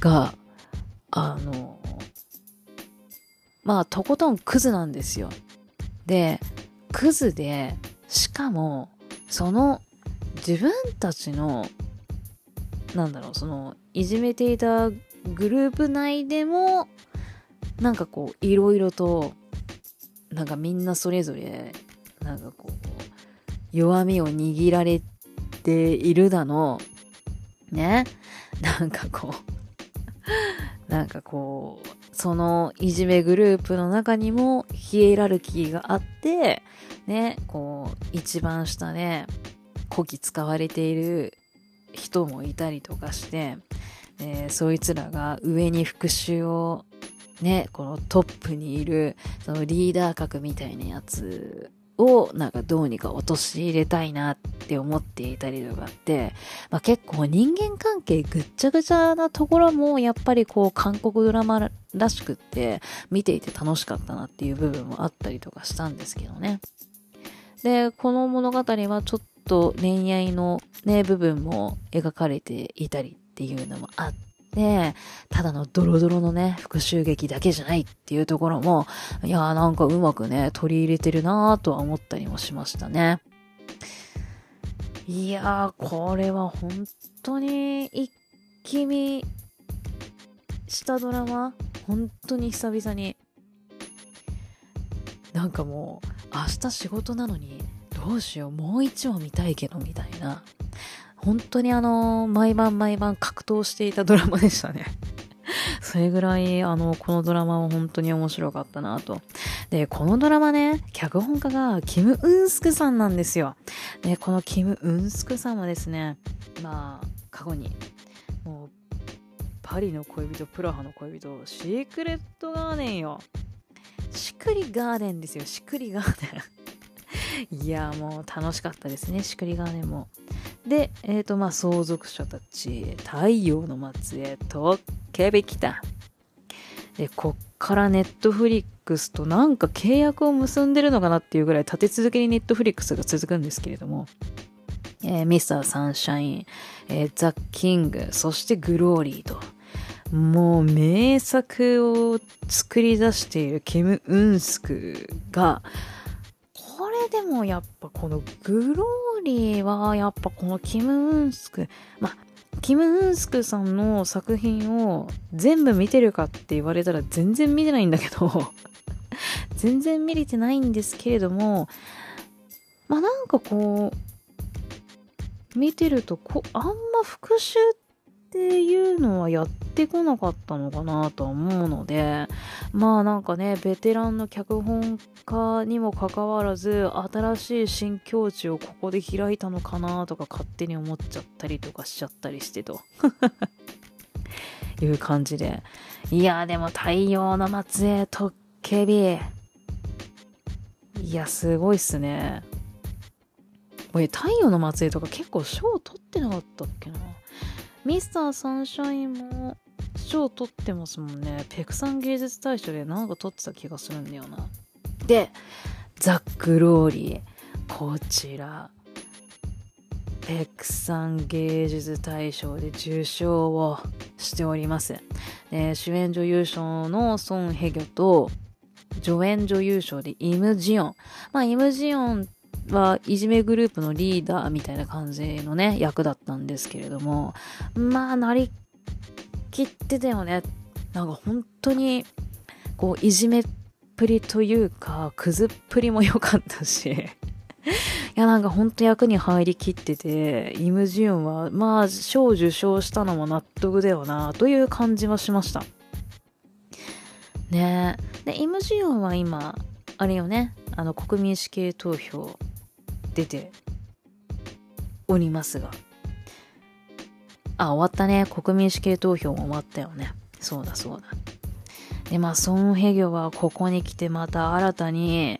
が、あの、まあ、とことんクズなんですよ。で、クズで、しかも、その、自分たちの、なんだろう、その、いじめていたグループ内でも、なんかこう、いろいろと、なんかみんなそれぞれ、なんかこう、弱みを握られているだの、ね、なんかこうなんかこう、そのいじめグループの中にもヒエラルキーがあって、ね、こう、一番下ね、古希使われている人もいたりとかして、え、そいつらが上に復讐をね、このトップにいる、そのリーダー格みたいなやつをなんかどうにか陥れたいなって思っていたりとかって、まあ、結構人間関係ぐっちゃぐちゃなところもやっぱりこう韓国ドラマらしくって見ていて楽しかったなっていう部分もあったりとかしたんですけどね。で、この物語はちょっと恋愛のね、部分も描かれていたりっていうのもあってて、ただのドロドロのね、復讐劇だけじゃないっていうところも、いやーなんかうまくね、取り入れてるなーとは思ったりもしましたね。いやー、これは本当に一気見したドラマ？本当に久々に。なんかもう、明日仕事なのに、どうしよう、もう一話見たいけど、みたいな。本当にあの、毎晩毎晩格闘していたドラマでしたね。それぐらい、あの、このドラマは本当に面白かったなと。で、このドラマね、脚本家がキム・ウンスクさんなんですよ。で、このキム・ウンスクさんはですね、まあ、過去に、もう、パリの恋人、プラハの恋人、シークレットガーデンよ。シクリガーデンですよ、シクリガーデン。いや、もう楽しかったですね、シクリガーデンも。で、えっ、ー、と、まあ、相続者たち、太陽の末裔、とっけびきた。で、こっからネットフリックスとなんか契約を結んでるのかなっていうぐらい立て続けにネットフリックスが続くんですけれども、えー、ミスターサンシャイン、えー、ザ・キング、そしてグローリーと、もう名作を作り出しているキム・ウンスクが、でもやっぱこのグローリーはやっぱこのキム・ウンスク、まあ、キム・ウンスクさんの作品を全部見てるかって言われたら全然見てないんだけど 全然見れてないんですけれども、まあなんかこう、見てるとこあんま復讐っていうのはやってこなかったのかなとは思うのでまあなんかねベテランの脚本家にもかかわらず新しい新境地をここで開いたのかなとか勝手に思っちゃったりとかしちゃったりしてと。いう感じで。いやでも太陽の末裔トッケビいやすごいっすね。これ太陽の末裔とか結構賞取ってなかったっけな。ミスターサンシャインも賞取ってますもんね。ペクサン芸術大賞でなんか取ってた気がするんだよな。で、ザ・グローリー。こちら。ペクサン芸術大賞で受賞をしております。で主演女優賞のソン・ヘギョと助演女優賞でイム・ジヨン。まあ、イム・ジヨンはいじめグループのリーダーみたいな感じのね、役だったんですけれども、まあ、なりきってたよね。なんか本当に、こう、いじめっぷりというか、くずっぷりも良かったし、いや、なんか本当役に入りきってて、イムジュンは、まあ、賞受賞したのも納得だよな、という感じはしました。ねで、イムジュンは今、あれよね、あの、国民死刑投票出ておりますが。あ、終わったね。国民主権投票も終わったよね。そうだそうだ。で、まあ、ソン・ヘギョはここに来てまた新たに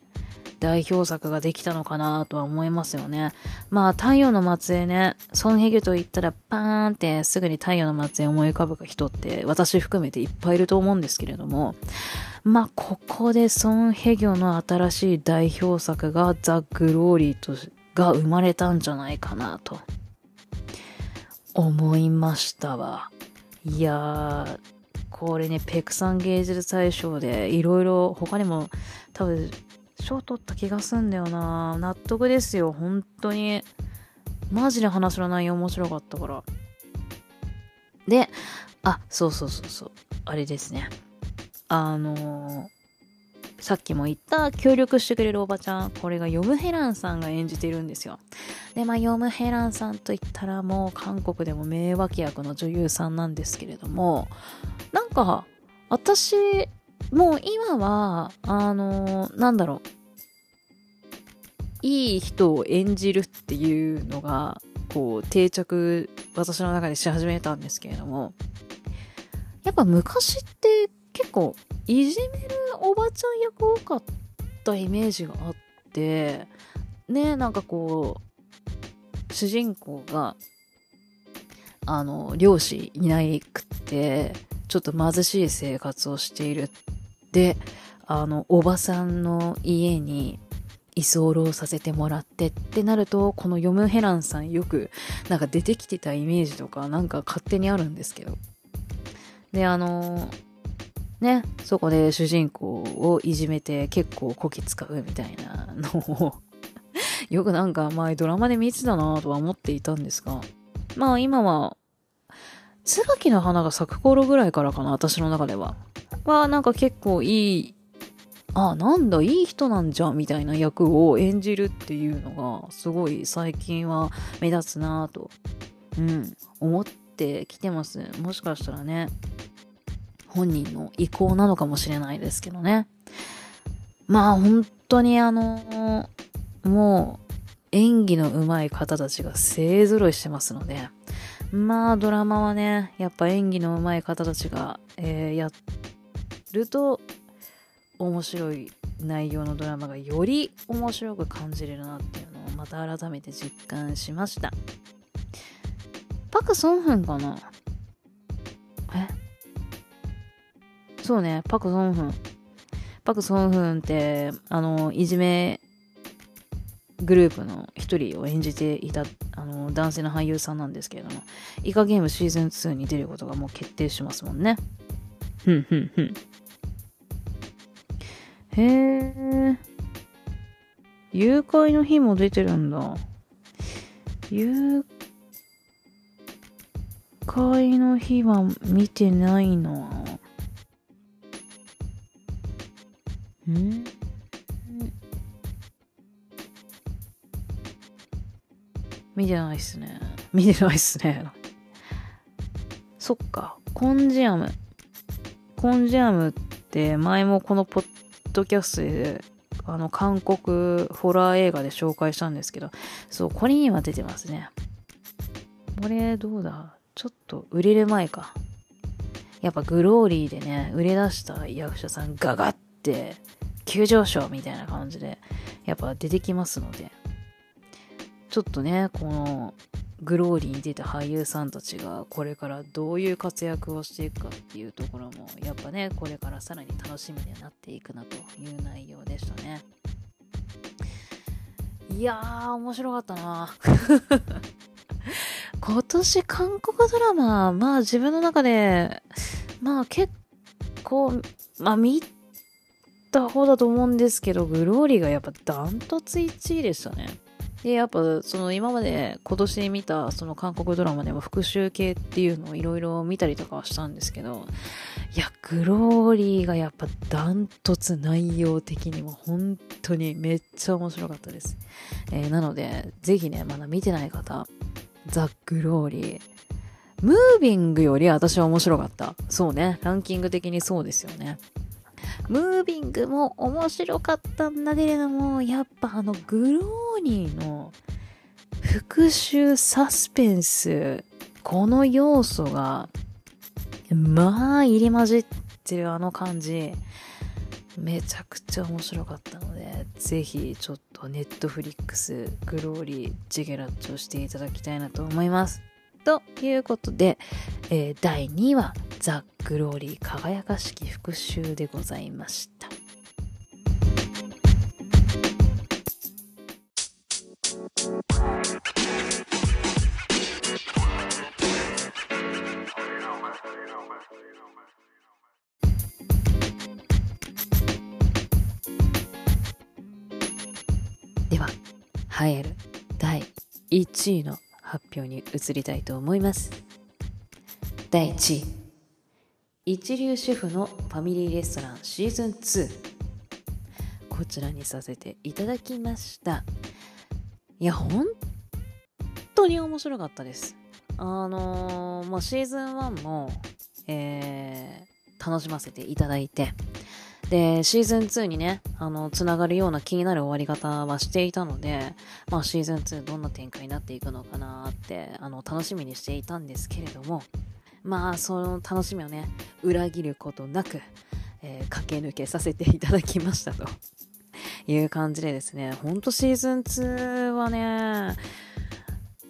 代表作ができたのかなとは思いますよね。まあ、太陽の末裔ね、ソン・ヘギョと言ったらパーンってすぐに太陽の末裔思い浮かぶ人って私含めていっぱいいると思うんですけれども、まあ、ここでソン・ヘギョの新しい代表作がザ・グローリーとが生まれたんじゃないかなと思いましたわ。いやー、これね、ペクサン芸術大賞でいろいろ他にも多分賞取った気がすんだよな。納得ですよ、本当に。マジで話の内容面白かったから。で、あ、そうそうそうそう。あれですね。あのー、さっきも言った協力してくれるおばちゃん、これがヨムヘランさんが演じてるんですよ。で、まあ、ヨムヘランさんといったらもう韓国でも名脇役の女優さんなんですけれども、なんか、私、もう今は、あのー、なんだろう、いい人を演じるっていうのが、こう、定着、私の中でし始めたんですけれども、やっぱ昔って結構いじめるおばちゃん役多かったイメージがあってねなんかこう主人公があの漁師いなくってちょっと貧しい生活をしている。であのおばさんの家に居候させてもらってってなるとこのヨムヘランさんよくなんか出てきてたイメージとかなんか勝手にあるんですけど。であのね、そこで主人公をいじめて結構こき使うみたいなのを。よくなんか前ドラマで見てたなとは思っていたんですが、まあ今は、椿の花が咲く頃ぐらいからかな、私の中では。は、なんか結構いい、あ、なんだ、いい人なんじゃん、みたいな役を演じるっていうのが、すごい最近は目立つなと、うん、思ってきてます。もしかしたらね、本人の意向なのかもしれないですけどね。まあ本当にあの、もう演技の上手い方たちが勢揃いしてますので、まあドラマはね、やっぱ演技の上手い方たちが、えー、やると面白い内容のドラマがより面白く感じれるなっていうのをまた改めて実感しました。パク・ソンフンかな？え？そうね、パク・ソンフン。パク・ソンフンって、あの、いじめグループの一人を演じていたあの男性の俳優さんなんですけれども、イカゲームシーズン2に出ることがもう決定しますもんね。ふんふんふん。へえ。誘拐の日も出てるんだ。誘拐の日は見てないな。ん？見てないっすね。見てないっすね。そっか、コンジアム。コンジアムって前もこのポッドキャストであの韓国ホラー映画で紹介したんですけど、そう、これには出てますね。これどうだ？ちょっと売れる前か。やっぱグローリーでね、売れ出した役者さんガガって急上昇みたいな感じで、やっぱ出てきますので、ちょっとね、このグローリーに出た俳優さんたちがこれからどういう活躍をしていくかっていうところもやっぱねこれからさらに楽しみになっていくなという内容でしたね。いやー面白かったな。今年韓国ドラマまあ自分の中でまあ結構まあ見た方だと思うんですけどグローリーがやっぱダントツ1位でしたね。で、やっぱ、その今まで今年見たその韓国ドラマでも復讐系っていうのをいろいろ見たりとかはしたんですけど、いや、グローリーがやっぱダントツ内容的にも本当にめっちゃ面白かったです。えー、なので、ぜひね、まだ見てない方、ザ・グローリー。ムービングより私は面白かった。そうね。ランキング的にそうですよね。ムービングも面白かったんだけれども、やっぱあのグローニーの復讐サスペンス、この要素が、まあ入り混じってるあの感じ、めちゃくちゃ面白かったので、ぜひちょっとネットフリックスグローリージゲラッチをしていただきたいなと思います。ということで、えー、第2位はザ・グローリー輝かしき復讐でございました。では、栄える第1位の発表に移りたいと思います。第1位。一流シェフのファミリーレストランシーズン2。こちらにさせていただきました。いや、本当に面白かったです。あのー、まあ、シーズン1も、えー、楽しませていただいて、で、シーズン2にね、あの、つながるような気になる終わり方はしていたので、まあ、シーズン2どんな展開になっていくのかなって、あの、楽しみにしていたんですけれども、まあ、その楽しみをね、裏切ることなく、えー、駆け抜けさせていただきましたと いう感じでですね、ほんとシーズン2はね、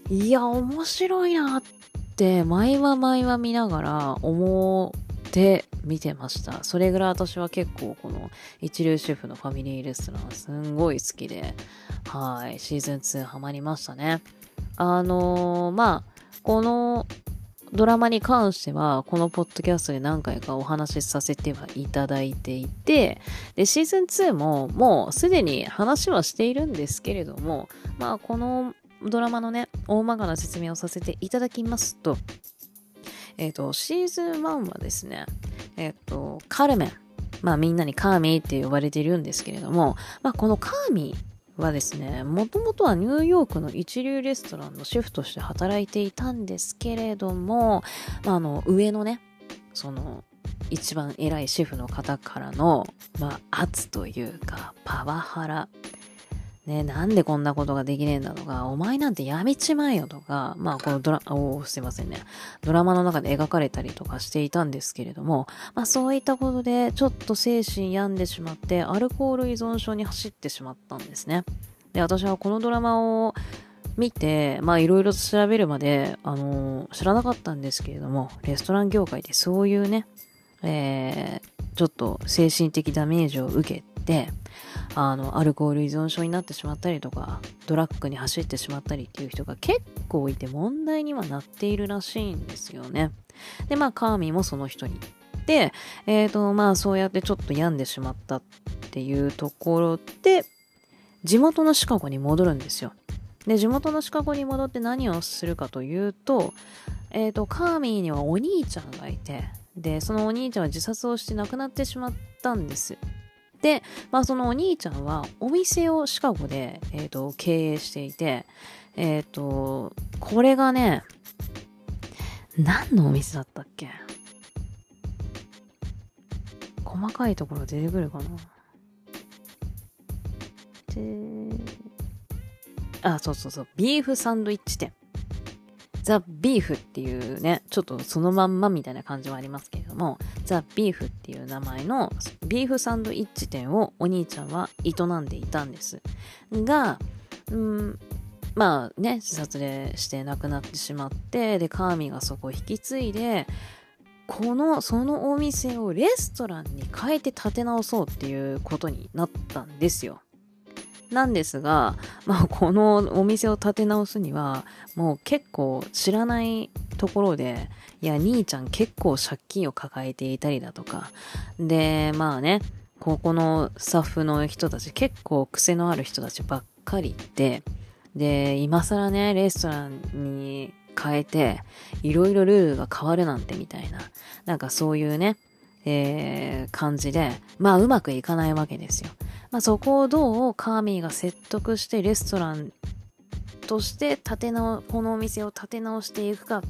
いや、面白いなって、毎話毎話見ながら思って見てました。それぐらい私は結構この一流シェフのファミリーレストランすんごい好きで、はい、シーズン2ハマりましたね。あのー、まあ、このドラマに関しては、このポッドキャストで何回かお話しさせてはいただいていて、で、シーズン2ももうすでに話はしているんですけれども、まあ、このドラマのね、大まかな説明をさせていただきますと、えっ、ー、と、シーズン1はですね、えっ、ー、と、カルメン。まあみんなにカーミーって呼ばれているんですけれども、まあこのカーミーはですね、もともとはニューヨークの一流レストランのシェフとして働いていたんですけれども、まあ、あの、上のね、その、一番偉いシェフの方からの、まあ、圧というか、パワハラね、なんでこんなことができねえんだとか、お前なんてやめちまえよとか、まあこのドラ、おすいませんね。ドラマの中で描かれたりとかしていたんですけれども、まあそういったことでちょっと精神病んでしまって、アルコール依存症に走ってしまったんですね。で、私はこのドラマを見て、まあいろいろ調べるまで、あのー、知らなかったんですけれども、レストラン業界でそういうね、えー、ちょっと精神的ダメージを受けて、あの、アルコール依存症になってしまったりとか、ドラッグに走ってしまったりっていう人が結構いて問題にはなっているらしいんですよね。で、まあ、カーミーもその人に。で、えっ、ー、と、まあ、そうやってちょっと病んでしまったっていうところで、地元のシカゴに戻るんですよ。で、地元のシカゴに戻って何をするかというと、え、ー、と、カーミーにはお兄ちゃんがいて、で、そのお兄ちゃんは自殺をして亡くなってしまったんです。で、まあそのお兄ちゃんはお店をシカゴで、えーと、経営していて、えっ、と、これがね、何のお店だったっけ？細かいところ出てくるかな、あ、そうそうそう、ビーフサンドイッチ店。ザ・ビーフっていうね、ちょっとそのまんまみたいな感じはありますけれども、ザ・ビーフっていう名前のビーフサンドイッチ店をお兄ちゃんは営んでいたんです。が、うん、まあね、自殺でして亡くなってしまって、で、カーミがそこを引き継いで、この、そのお店をレストランに変えて建て直そうっていうことになったんですよ。なんですが、まあ、このお店を建て直すには、もう結構知らないところで、いや、兄ちゃん結構借金を抱えていたりだとか、で、まあね、ここのスタッフの人たち結構癖のある人たちばっかりで、で、今更ね、レストランに変えて、いろいろルールが変わるなんてみたいな、なんかそういうね、えー、感じで、まあうまくいかないわけですよ。まあ、そこをどうカーミーが説得してレストランとして立て直、このお店を立て直していくかっ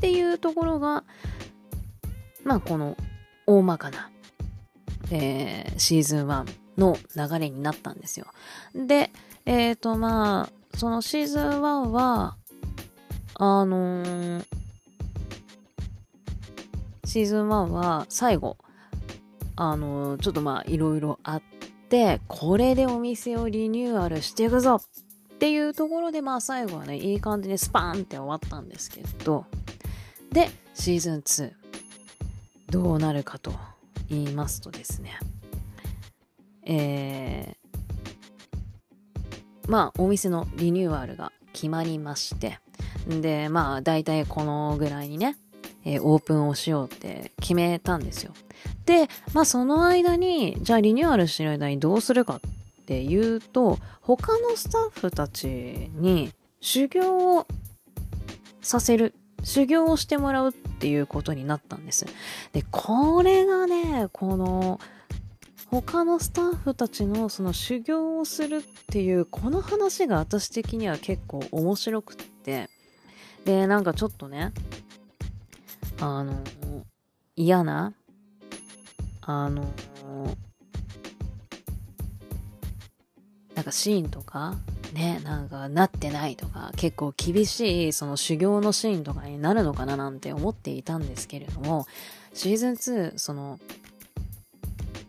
ていうところが、まあこの大まかな、えー、シーズン1の流れになったんですよ。で、えっ、ー、とまあ、そのシーズン1は、あのー、シーズン1は最後、あの、ちょっとまあいろいろあって、これでお店をリニューアルしていくぞっていうところでまあ最後はねいい感じでスパーンって終わったんですけどでシーズン2どうなるかと言いますとですねえー、まあお店のリニューアルが決まりましてでまあ大体このぐらいにねえー、オープンをしようって決めたんですよ。で、まあその間に、じゃあリニューアルしてる間にどうするかっていうと、他のスタッフたちに修行をさせる、修行をしてもらうっていうことになったんです。で、これがね、この、他のスタッフたちのその修行をするっていうこの話が私的には結構面白くってでなんかちょっとねあの嫌なあのなんかシーンとかね、なんかなってないとか、結構厳しいその修行のシーンとかになるのかななんて思っていたんですけれども、シーズン2、その、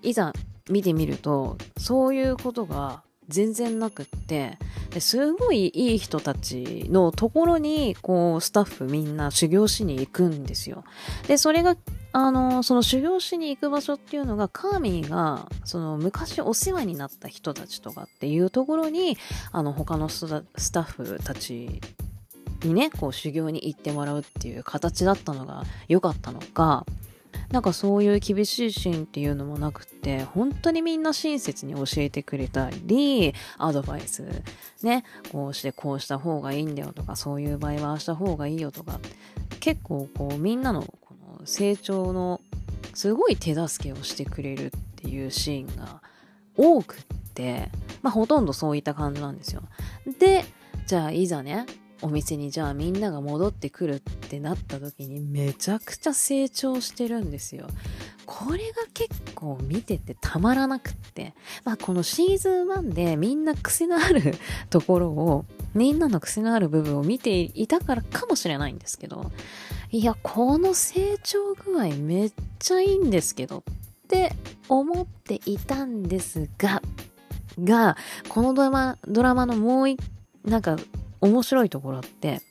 いざ見てみると、そういうことが全然なくって、ですごいいい人たちのところに、こう、スタッフみんな修行しに行くんですよ。で、それがあの、その修行しに行く場所っていうのが、カーミーが、その昔お世話になった人たちとかっていうところに、あの、他のスタッフたちにね、こう修行に行ってもらうっていう形だったのが良かったのか、なんかそういう厳しいシーンっていうのもなくて、本当にみんな親切に教えてくれたり、アドバイス、ね、こうしてこうした方がいいんだよとか、そういう場合はした方がいいよとか、結構こうみんなのこの成長のすごい手助けをしてくれるっていうシーンが多くって、まあほとんどそういった感じなんですよ。で、じゃあいざね、お店にじゃあみんなが戻ってくるってなった時にめちゃくちゃ成長してるんですよ。これが結構見ててたまらなくって。まあこのシーズン1でみんな癖のある ところを、みんなの癖のある部分を見ていたからかもしれないんですけど、いや、この成長具合めっちゃいいんですけどって思っていたんですが、が、このドラマ、ドラマのもう一、なんか面白いところって、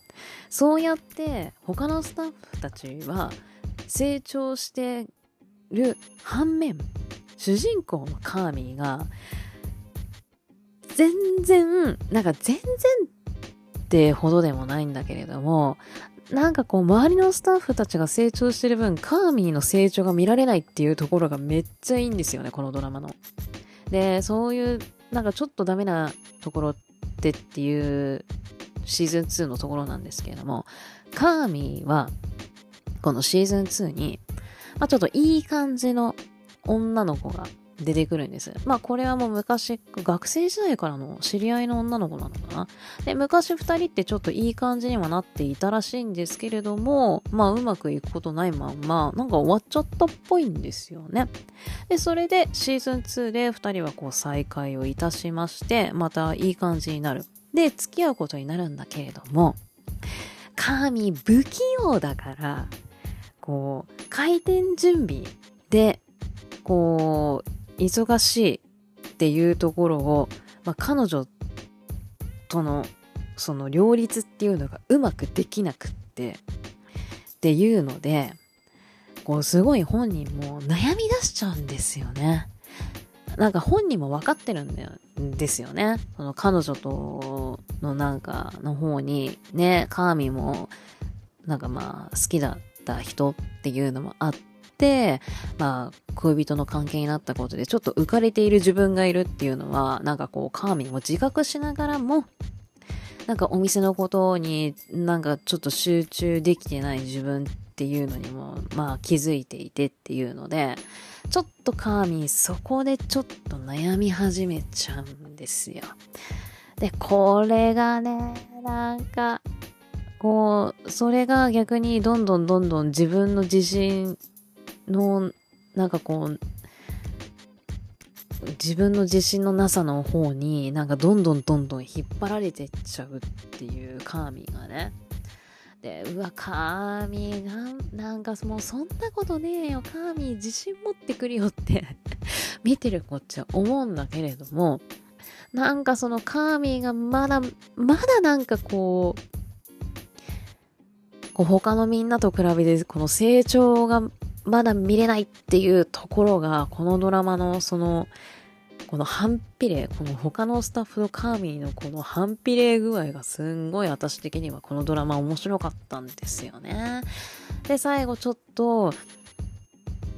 そうやって他のスタッフたちは成長してる反面、主人公のカーミーが、全然、なんか全然ってほどでもないんだけれども、なんかこう、周りのスタッフたちが成長してる分、カーミーの成長が見られないっていうところがめっちゃいいんですよね、このドラマの。で、そういう、なんかちょっとダメなところってっていうシーズン2のところなんですけれども、カーミーは、このシーズン2に、まあちょっといい感じの女の子が出てくるんです。まあこれはもう昔、学生時代からの知り合いの女の子なのかな。で、昔二人ってちょっといい感じにはなっていたらしいんですけれども、まあうまくいくことないまんま、なんか終わっちゃったっぽいんですよね。で、それでシーズン2で二人はこう再会をいたしまして、またいい感じになる。で、付き合うことになるんだけれども、神不器用だから、こう、開店準備で、こう、忙しいっていうところを、まあ、彼女との、その両立っていうのがうまくできなくって、っていうので、こう、すごい本人も悩み出しちゃうんですよね。なんか本人も分かってるんだよですよね。その彼女とのなんかの方にね、カーミもなんかまあ好きだった人っていうのもあって、まあ恋人の関係になったことでちょっと浮かれている自分がいるっていうのはなんかこうカーミも自覚しながらもなんかお店のことになんかちょっと集中できてない自分っていうのにもまあ気づいていてっていうのでちょっとカーミーそこでちょっと悩み始めちゃうんですよ。で、これがね、なんか、こう、それが逆にどんどんどんどん自分の自信の、なんかこう、自分の自信のなさの方になんかどんどんどんどん引っ張られてっちゃうっていうカーミーがね。で、うわ、カーミーなん、かもうそんなことねえよ、カーミー自信持ってくるよって 見てるこっちは思うんだけれども、なんかそのカーミーがまだ、まだなんかこう、こう他のみんなと比べてこの成長がまだ見れないっていうところが、このドラマのその、この反比例、この他のスタッフのカーミーのこの反比例具合がすんごい私的にはこのドラマ面白かったんですよね。で、最後ちょっと、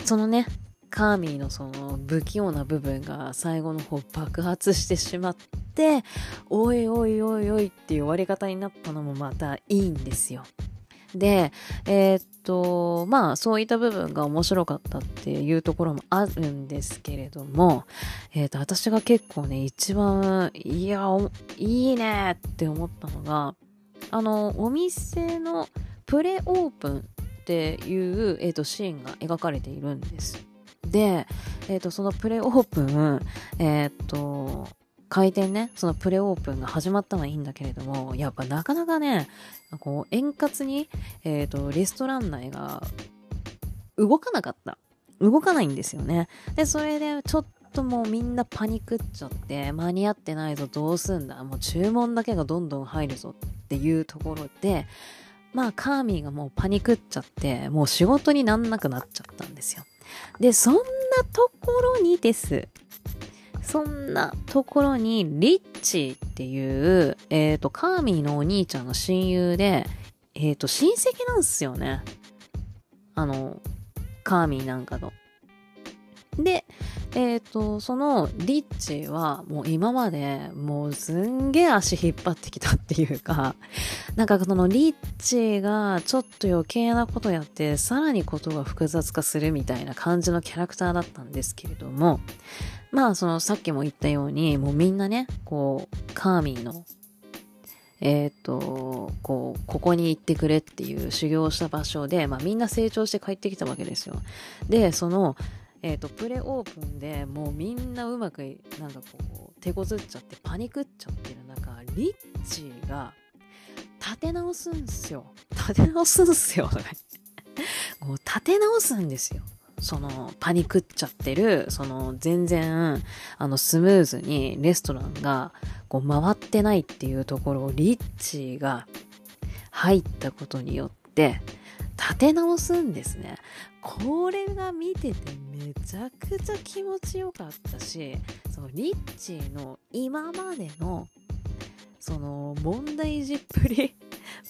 そのね、カーミーのその不器用な部分が最後の方爆発してしまって、おいおいおいおいっていう終わり方になったのもまたいいんですよ。で、えー、っと、まあ、そういった部分が面白かったっていうところもあるんですけれども、えー、っと、私が結構ね、一番、いや、いいねって思ったのが、あの、お店のプレオープンっていう、えー、っと、シーンが描かれているんです。で、えっ、と、そのプレオープン、えっ、と、開店ね、そのプレオープンが始まったのはいいんだけれども、やっぱなかなかね、こう、円滑に、えっ、ー、と、レストラン内が動かなかった。動かないんですよね。で、それでちょっともうみんなパニクっちゃって、間に合ってないぞ、どうすんだ、もう注文だけがどんどん入るぞっていうところで、まあ、カーミーがもうパニクっちゃって、もう仕事になんなくなっちゃったんですよ。で、そんなところにです。そんなところに、リッチっていう、えっ、ー、と、カーミーのお兄ちゃんの親友で、えっ、ー、と、親戚なんですよね。あの、カーミーなんかの。で、えっ、ー、と、そのリッチはもう今までもうすんげえ足引っ張ってきたっていうか、なんかそのリッチがちょっと余計なことやってさらにことが複雑化するみたいな感じのキャラクターだったんですけれども、まあそのさっきも言ったようにもうみんなね、こう、カーミーのえっ、ー、と、こう、ここに行ってくれっていう修行した場所で、まあみんな成長して帰ってきたわけですよ。で、その、えっ、ー、と、プレオープンでもうみんなうまく、なんかこう、手こずっちゃってパニクっちゃってる中、リッチーが立て直すんすよ。立て直すんすよ。もう立て直すんですよ。その、パニクっちゃってる、その、全然、あの、スムーズにレストランが、こう、回ってないっていうところを、リッチーが入ったことによって、立て直すんですね。これが見ててめちゃくちゃ気持ちよかったし、そのリッチーの今までのその問題児っぷり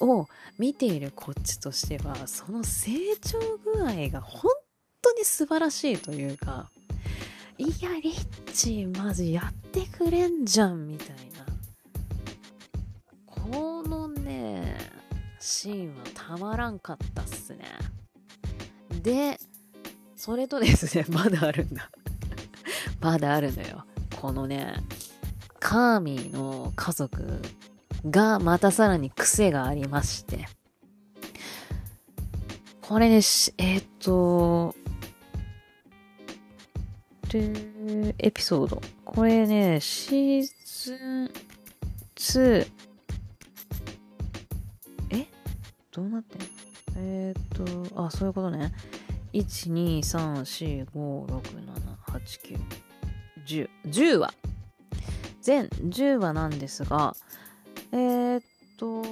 を見ているこっちとしては、その成長具合が本当に素晴らしいというか、いや、リッチーマジやってくれんじゃんみたいな。このね、シーンはたまらんかったっすね。で、それとですね、まだあるんだ。まだあるのよ。このね、カーミーの家族がまたさらに癖がありまして。これね、えっ、と、エピソード。これね、シーズン2、え？どうなってん？のえっ、と、あ、そういうことね。1、2、3、4、5、6、7、8、9、10。10話。全10話なんですが、えー、っと、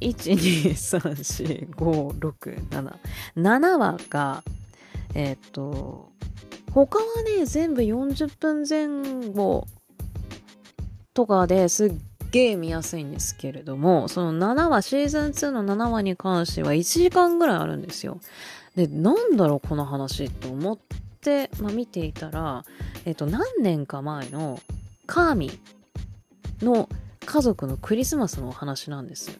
1、2、3、4、5、6、7。7話が、えー、っと、他はね、全部40分前後とかですっげえ見やすいんですけれども、その7話、シーズン2の7話に関しては1時間ぐらいあるんですよ。で、なんだろうこの話と思って、まあ、見ていたら、えっと、何年か前のカーミの家族のクリスマスのお話なんです。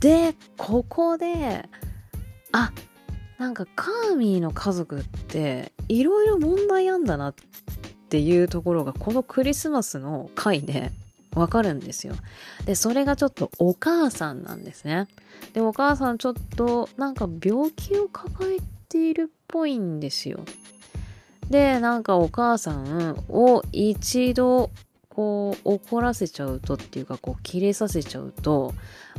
で、ここで、あ、なんかカーミーの家族っていろいろ問題あんだなっていうところがこのクリスマスの回で わかるんですよ。で、それがちょっとお母さんなんですね。で、お母さんちょっとなんか病気を抱えているっぽいんですよ。で、なんかお母さんを一度こう怒らせちゃうとっていうかこう切れさせちゃうと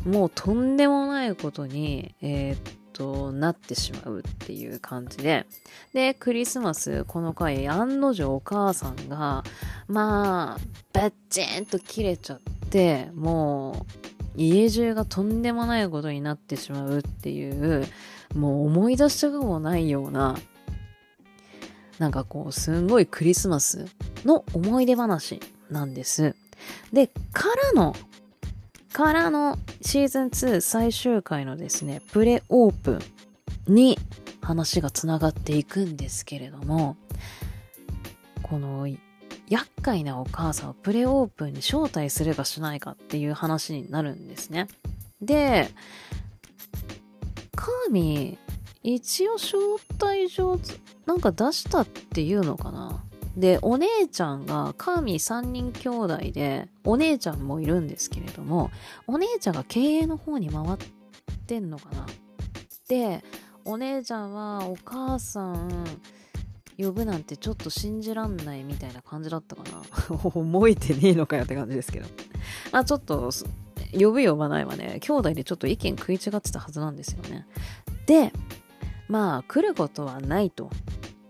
もうとんでもないことにえー、となってしまうっていう感じででクリスマスこの回案の定お母さんがまあバッチンと切れちゃってもう家中がとんでもないことになってしまうっていうもう思い出したくもないようななんかこうすんごいクリスマスの思い出話なんです。で、からの、からのシーズン2最終回のですね、プレオープンに話がつながっていくんですけれども、この厄介なお母さんをプレオープンに招待すればしないかっていう話になるんですね。で、カーミー、一応招待状なんか出したっていうのかな？で、お姉ちゃんが、カーミー3人兄弟で、お姉ちゃんもいるんですけれども、お姉ちゃんが経営の方に回ってんのかなで、お姉ちゃんはお母さん呼ぶなんてちょっと信じらんないみたいな感じだったかな 覚えてねえのかよって感じですけど。あちょっと、呼ぶ呼ばないはね、兄弟でちょっと意見食い違ってたはずなんですよね。で、まあ来ることはないと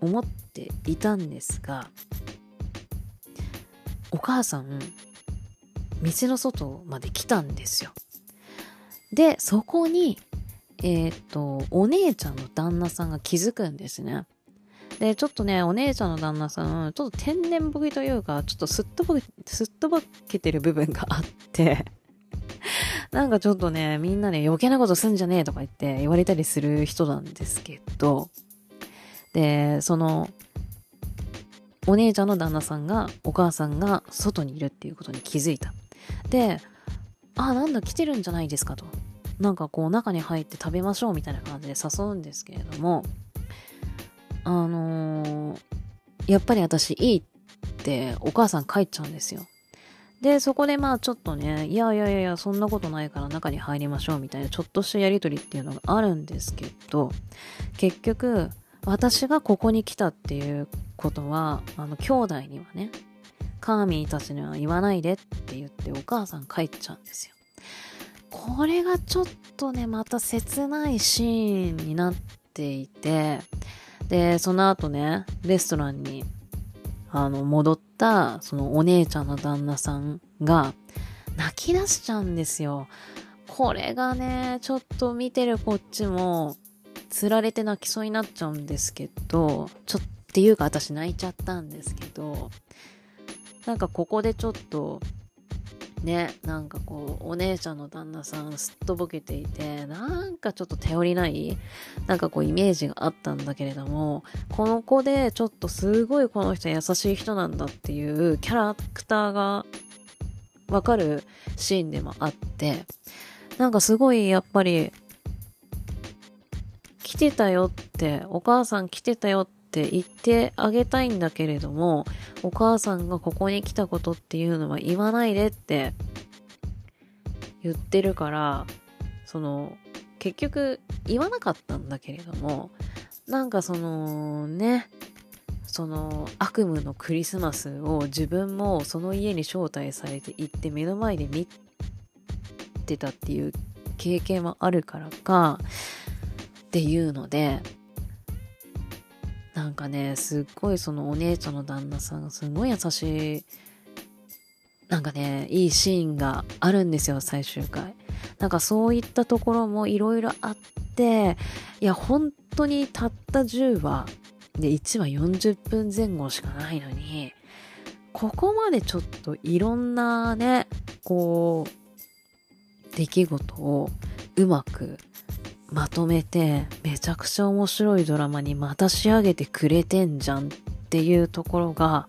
思ってていたんですがお母さん店の外まで来たんですよ。でそこにえっ、とお姉ちゃんの旦那さんが気づくんですね。で、ちょっとね、お姉ちゃんの旦那さん、ちょっと天然ボケというか、ちょっとすっとぼけ、すっとぼけてる部分があって なんかちょっとね、みんなね、余計なことすんじゃねえとか言って言われたりする人なんですけど、で、その、お姉ちゃんの旦那さんが、お母さんが外にいるっていうことに気づいた。で、あ、なんだ、来てるんじゃないですかと。なんかこう、中に入って食べましょうみたいな感じで誘うんですけれども、あのー、やっぱり私いいってお母さん帰っちゃうんですよ。で、そこでまあちょっとね、いやいやいや、そんなことないから中に入りましょうみたいなちょっとしたやりとりっていうのがあるんですけど、結局、私がここに来たっていうことは、あの、兄弟にはね、カーミーたちには言わないでって言ってお母さん帰っちゃうんですよ。これがちょっとね、また切ないシーンになっていて、で、その後ね、レストランに、あの、戻った、そのお姉ちゃんの旦那さんが、泣き出しちゃうんですよ。これがね、ちょっと見てるこっちも、つられて泣きそうになっちゃうんですけど、ちょっっていうか私泣いちゃったんですけど、なんかここでちょっと、ね、なんかこう、お姉ちゃんの旦那さんすっとぼけていて、なんかちょっと頼りない、なんかこうイメージがあったんだけれども、この子でちょっとすごいこの人優しい人なんだっていうキャラクターがわかるシーンでもあって、なんかすごいやっぱり来てたよって、お母さん来てたよって言ってあげたいんだけれども、お母さんがここに来たことっていうのは言わないでって言ってるから、その、結局言わなかったんだけれども、なんかそのね、その悪夢のクリスマスを自分もその家に招待されて行って目の前で見てたっていう経験はあるからかっていうのでなんかねすっごいそのお姉ちゃんの旦那さんがすごい優しいなんかねいいシーンがあるんですよ最終回。なんかそういったところもいろいろあっていや本当にたった10話で1話40分前後しかないのにここまでちょっといろんなねこう出来事をうまくまとめてめちゃくちゃ面白いドラマにまた仕上げてくれてんじゃんっていうところが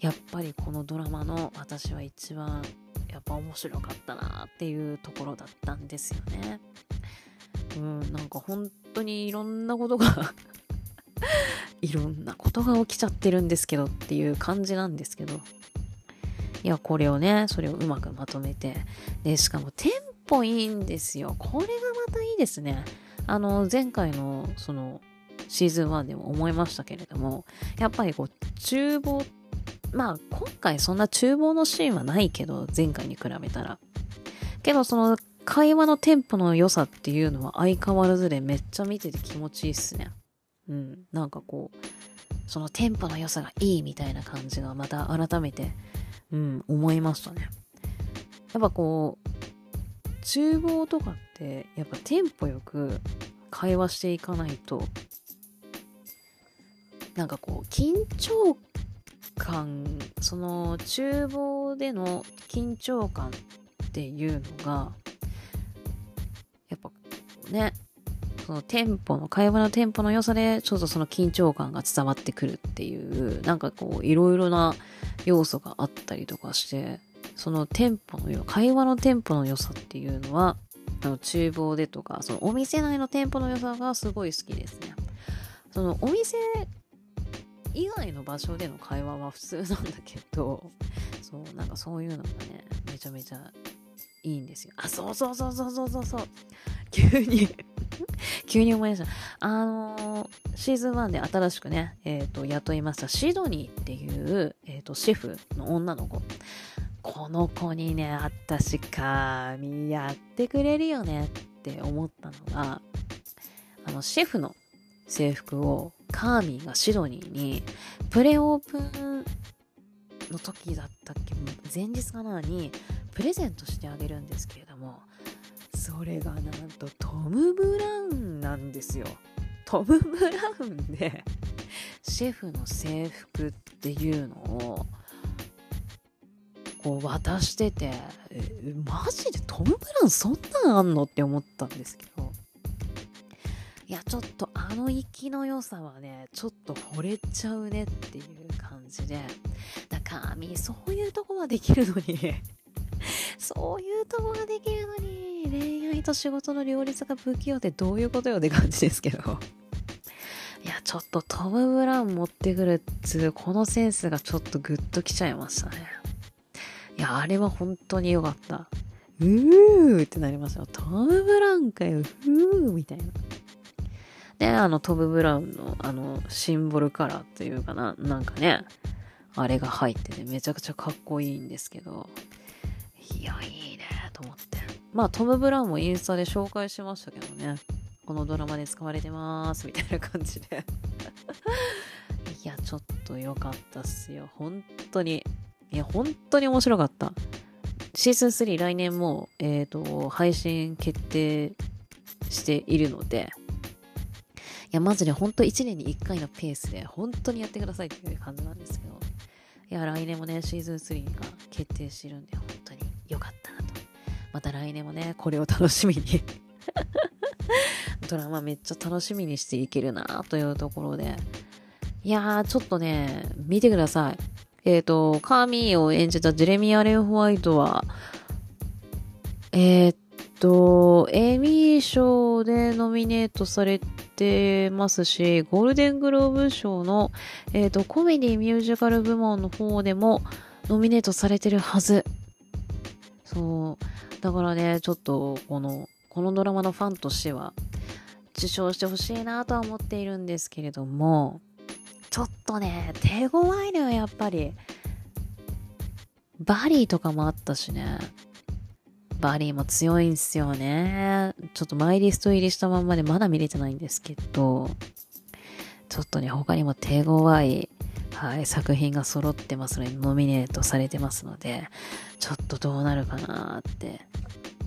やっぱりこのドラマの私は一番やっぱ面白かったなっていうところだったんですよね。うん、なんか本当にいろんなことが いろんなことが起きちゃってるんですけどっていう感じなんですけど。いや、これをね、それをうまくまとめて。で、しかもテンポいいんですよ。これがまたいいですね。あの、前回の、その、シーズン1でも思いましたけれども、やっぱりこう、厨房、まあ、今回そんな厨房のシーンはないけど、前回に比べたら。けど、その、会話のテンポの良さっていうのは相変わらずでめっちゃ見てて気持ちいいっすね。うん。なんかこう、そのテンポの良さがいいみたいな感じがまた改めて、うん、思いましたね。やっぱこう、厨房とかってやっぱテンポよく会話していかないとなんかこう緊張感その厨房での緊張感っていうのがやっぱねそのテンポの会話のテンポの良さでちょっとその緊張感が伝わってくるっていうなんかこういろいろな要素があったりとかしてそのテンポの良会話のテンポの良さっていうのはあの厨房でとかそのお店内のテンポの良さがすごい好きですね。そのお店以外の場所での会話は普通なんだけどそうなんかそういうのがねめちゃめちゃいいんですよあそうそうそうそうそうそうそう 急に 急に思い出した。あのー、シーズン1で新しくね、えっ、ー、と、雇いましたシドニーっていう、えっ、ー、と、シェフの女の子。この子にね、私、神やってくれるよねって思ったのが、あの、シェフの制服をカーミーがシドニーにプレオープンの時だったっけ？前日かなにプレゼントしてあげるんですけれどもそれがなんとトム・ブラウンなんですよ。トム・ブラウンで シェフの制服っていうのをこう渡しててマジでトム・ブラウンそんなんあんの？って思ったんですけど。いやちょっとあの息の良さはねちょっと惚れちゃうねっていう感じで。だからみそういうとこはできるのに そういうとこができるのに恋愛と仕事の両立が不器用ってどういうことよって感じですけど いやちょっとトム・ブラウン持ってくるっつうこのセンスがちょっとグッときちゃいましたねいや、あれは本当に良かった。うーってなりますよ。トム・ブラウンかよ、ふーみたいな。で、あの、トム・ブラウンの、あの、シンボルカラーっていうかな、なんかね、あれが入ってて、めちゃくちゃかっこいいんですけど、いや、いいね、と思って。まあ、トム・ブラウンもインスタで紹介しましたけどね、このドラマで使われてます、みたいな感じで。いや、ちょっと良かったっすよ。本当に。いや、本当に面白かった。シーズン3来年も、えっ、ー、と、配信決定しているので、いや、マジで本当1年に1回のペースで本当にやってくださいっていう感じなんですけど、いや、来年もね、シーズン3が決定してるんで、本当に良かったなと。また来年もね、これを楽しみに ドラマめっちゃ楽しみにしていけるなというところで、いやー、ちょっとね、見てください。えっ、ー、と、カーミーを演じたジェレミ・アレン・ホワイトは、えー、と、エミー賞でノミネートされてますし、ゴールデングローブ賞の、えっ、と、コメディミュージカル部門の方でもノミネートされてるはず。そう。だからね、ちょっと、この、このドラマのファンとしては、受賞してほしいなとは思っているんですけれども、ちょっとね、手強いのよ、やっぱり。バリーとかもあったしね。バリーも強いんすよね。ちょっとマイリスト入りしたまんまでまだ見れてないんですけど、ちょっとね、他にも手強い、はい、作品が揃ってますので、ノミネートされてますので、ちょっとどうなるかなって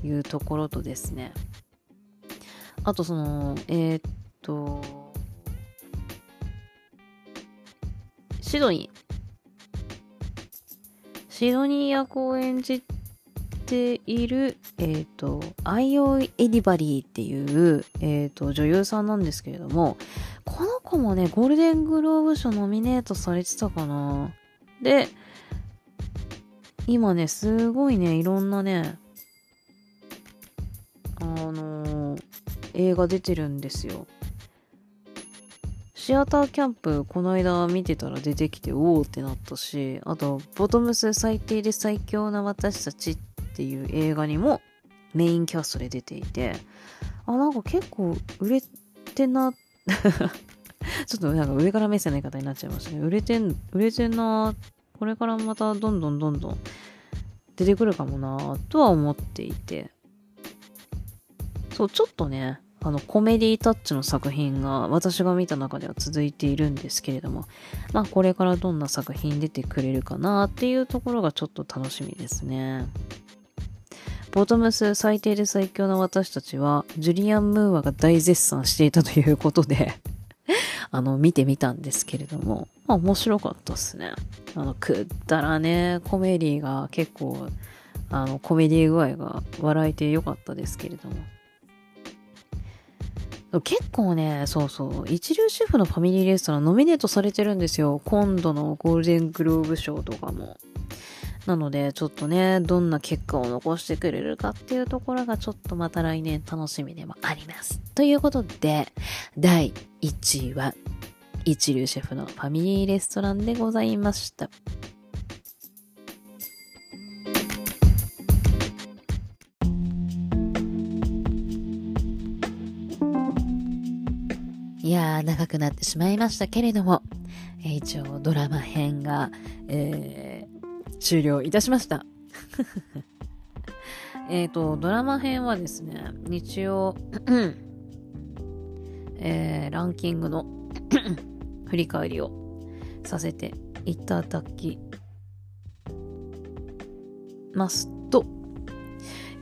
いうところとですね。あとその、えー、っと、シドニー。シドニー役を演じている、えっ、ー、と、アイオ・エディバリーっていう、えっ、ー、と、女優さんなんですけれども、この子もね、ゴールデングローブ賞ノミネートされてたかな。で、今ね、すごいね、いろんなね、あのー、映画出てるんですよ。シアターキャンプ、この間見てたら出てきて、おおってなったし、あと、ボトムス最低で最強な私たちっっていう映画にもメインキャストで出ていて、あ、なんか結構売れてな、ちょっとなんか上から目線の言い方になっちゃいましたね。売れてん、売れてんな、これからまたどんどんどんどん出てくるかもな、とは思っていて。そう、ちょっとね、あの、コメディタッチの作品が私が見た中では続いているんですけれども、まあこれからどんな作品出てくれるかなっていうところがちょっと楽しみですね。ボトムス最低で最強の私たちは、ジュリアン・ムーアが大絶賛していたということで あの、見てみたんですけれども、まあ面白かったっすね。あの、くったらね、コメディが結構、あの、コメディ具合が笑えてよかったですけれども。結構ね、そうそう、一流シェフのファミリーレストランノミネートされてるんですよ。今度のゴールデングローブ賞とかも。なので、ちょっとね、どんな結果を残してくれるかっていうところがちょっとまた来年楽しみでもあります。ということで、第1位は、一流シェフのファミリーレストランでございました。いやー、長くなってしまいましたけれども、えー、一応ドラマ編が、えー、終了いたしました。えっと、ドラマ編はですね、日曜、えー、ランキングの 振り返りをさせていただきますと、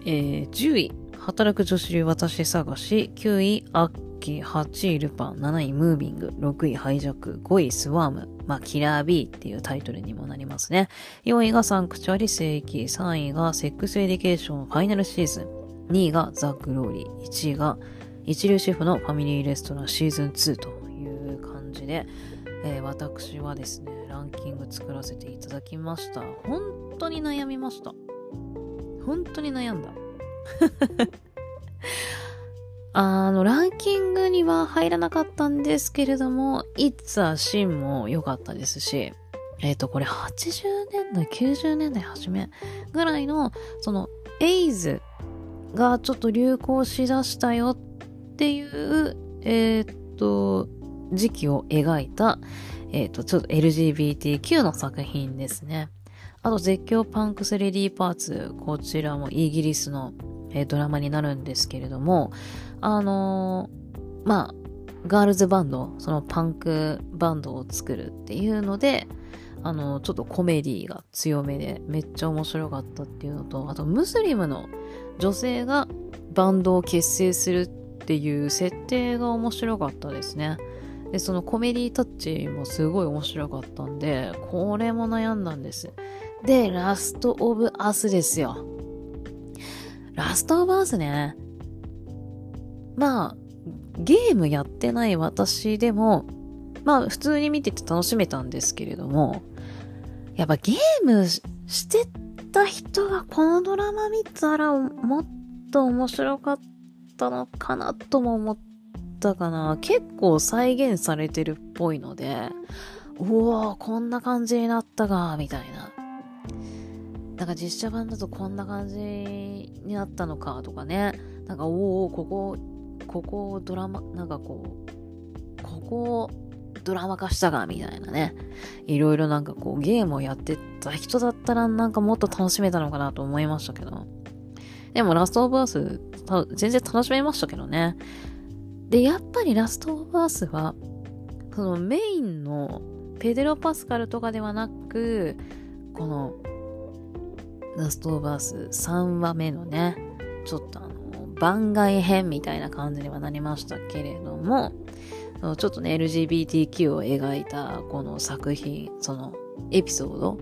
えー、10位、働く女子流私探し、9位、アッキー、8位、ルパン、7位、ムービング、6位、ハイジャック、5位、スワーム、まあ、キラー B っていうタイトルにもなりますね。4位がサンクチュアリ聖域、3位がセックスエデュケーションファイナルシーズン、2位がザ・グローリー、1位が一流シェフのファミリーレストランシーズン2という感じで、えー、私はですね、ランキング作らせていただきました。本当に悩みました。本当に悩んだ。あの、ランキングには入らなかったんですけれども、いつはシンも良かったですし、えっ、ー、と、これ80年代、90年代初めぐらいの、その、エイズがちょっと流行しだしたよっていう、えっ、ー、と、時期を描いた、えっ、ー、と、ちょっと LGBTQ の作品ですね。あと、絶叫パンクスレディーパーツ。こちらもイギリスの、えー、ドラマになるんですけれども、あのー、まあ、ガールズバンド、そのパンクバンドを作るっていうので、あの、ちょっとコメディが強めでめっちゃ面白かったっていうのと、あとムスリムの女性がバンドを結成するっていう設定が面白かったですね。で、そのコメディタッチもすごい面白かったんで、これも悩んだんです。で、ラストオブアスですよ。ラストオブアスね。まあ、ゲームやってない私でも、まあ普通に見てて楽しめたんですけれども、やっぱゲームしてた人がこのドラマ見たらもっと面白かったのかなとも思ったかな。結構再現されてるっぽいので、うわこんな感じになったか、みたいな。なんか実写版だとこんな感じになったのかとかね。なんか、おおここ、ここをドラマ、なんかこう、ここドラマ化したかみたいなね。いろいろなんかこうゲームをやってた人だったらなんかもっと楽しめたのかなと思いましたけど。でもラストオブアース、全然楽しめましたけどね。で、やっぱりラストオブアースは、そのメインのペデロ・パスカルとかではなく、このラストオブアース3話目のね、ちょっとあの、番外編みたいな感じにはなりましたけれども、ちょっとね、LGBTQ を描いたこの作品、そのエピソード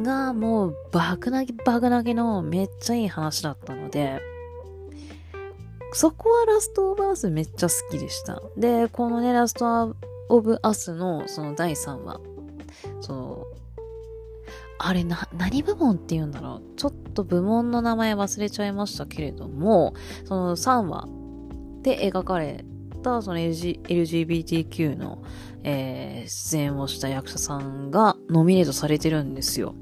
がもう爆泣き爆泣きのめっちゃいい話だったので、そこはラストオブアスめっちゃ好きでした。で、このね、ラストオブアスのその第3話、その、あれな、何部門って言うんだろうちょっと部門の名前忘れちゃいましたけれども、その3話で描かれたその LG LGBTQ の、えー、出演をした役者さんがノミネートされてるんですよ。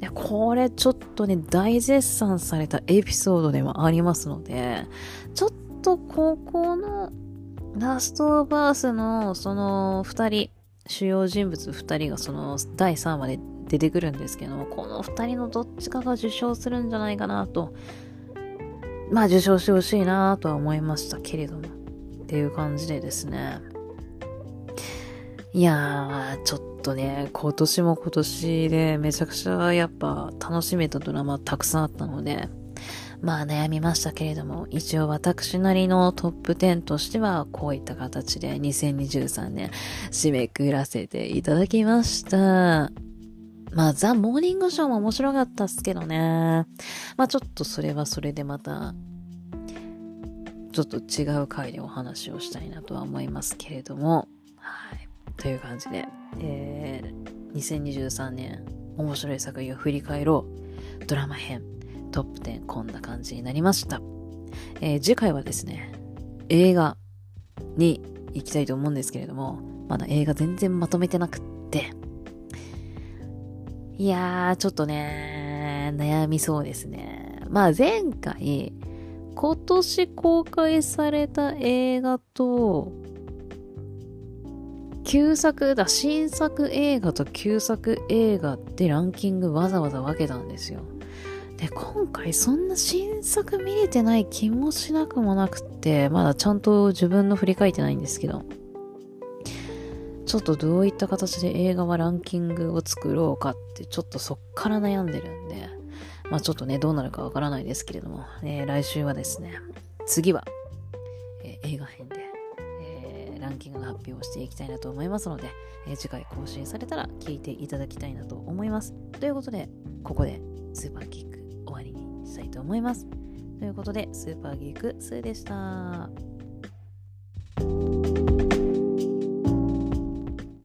で、これちょっとね、大絶賛されたエピソードでもありますので、ちょっとここのラストバースのその二人、主要人物二人がその第3話で出てくるんですけど、この二人のどっちかが受賞するんじゃないかなと、まあ受賞してほしいなとは思いましたけれども。っていう感じでですね。いやー、ちょっとね、今年も今年でめちゃくちゃやっぱ楽しめたドラマたくさんあったので、まあ悩みましたけれども、一応私なりのトップ10としてはこういった形で2023年締めくくらせていただきました。まあ、ザ・モーニングショーも面白かったっすけどね。まあちょっとそれはそれでまたちょっと違う回でお話をしたいなとは思いますけれども、はい。という感じで、えー、2023年面白い作品を振り返ろう。ドラマ編トップ10こんな感じになりました。えー、次回はですね、映画に行きたいと思うんですけれども、まだ映画全然まとめてなくって、いやー、ちょっとね、悩みそうですね。まあ前回、今年公開された映画と、旧作だ、新作映画と旧作映画ってランキングわざわざ分けたんですよ。で、今回そんな新作見れてない気もしなくもなくって、まだちゃんと自分の振り返ってないんですけど、ちょっとどういった形で映画はランキングを作ろうかって、ちょっとそっから悩んでるんで、まあちょっとね、どうなるかわからないですけれども、えー、来週はですね、次は、えー、映画編で、えー、ランキングの発表をしていきたいなと思いますので、え次回更新されたら聞いていただきたいなと思います。ということで、ここでスーパーキック終わりにしたいと思います。ということで、スーパーギーク2でした。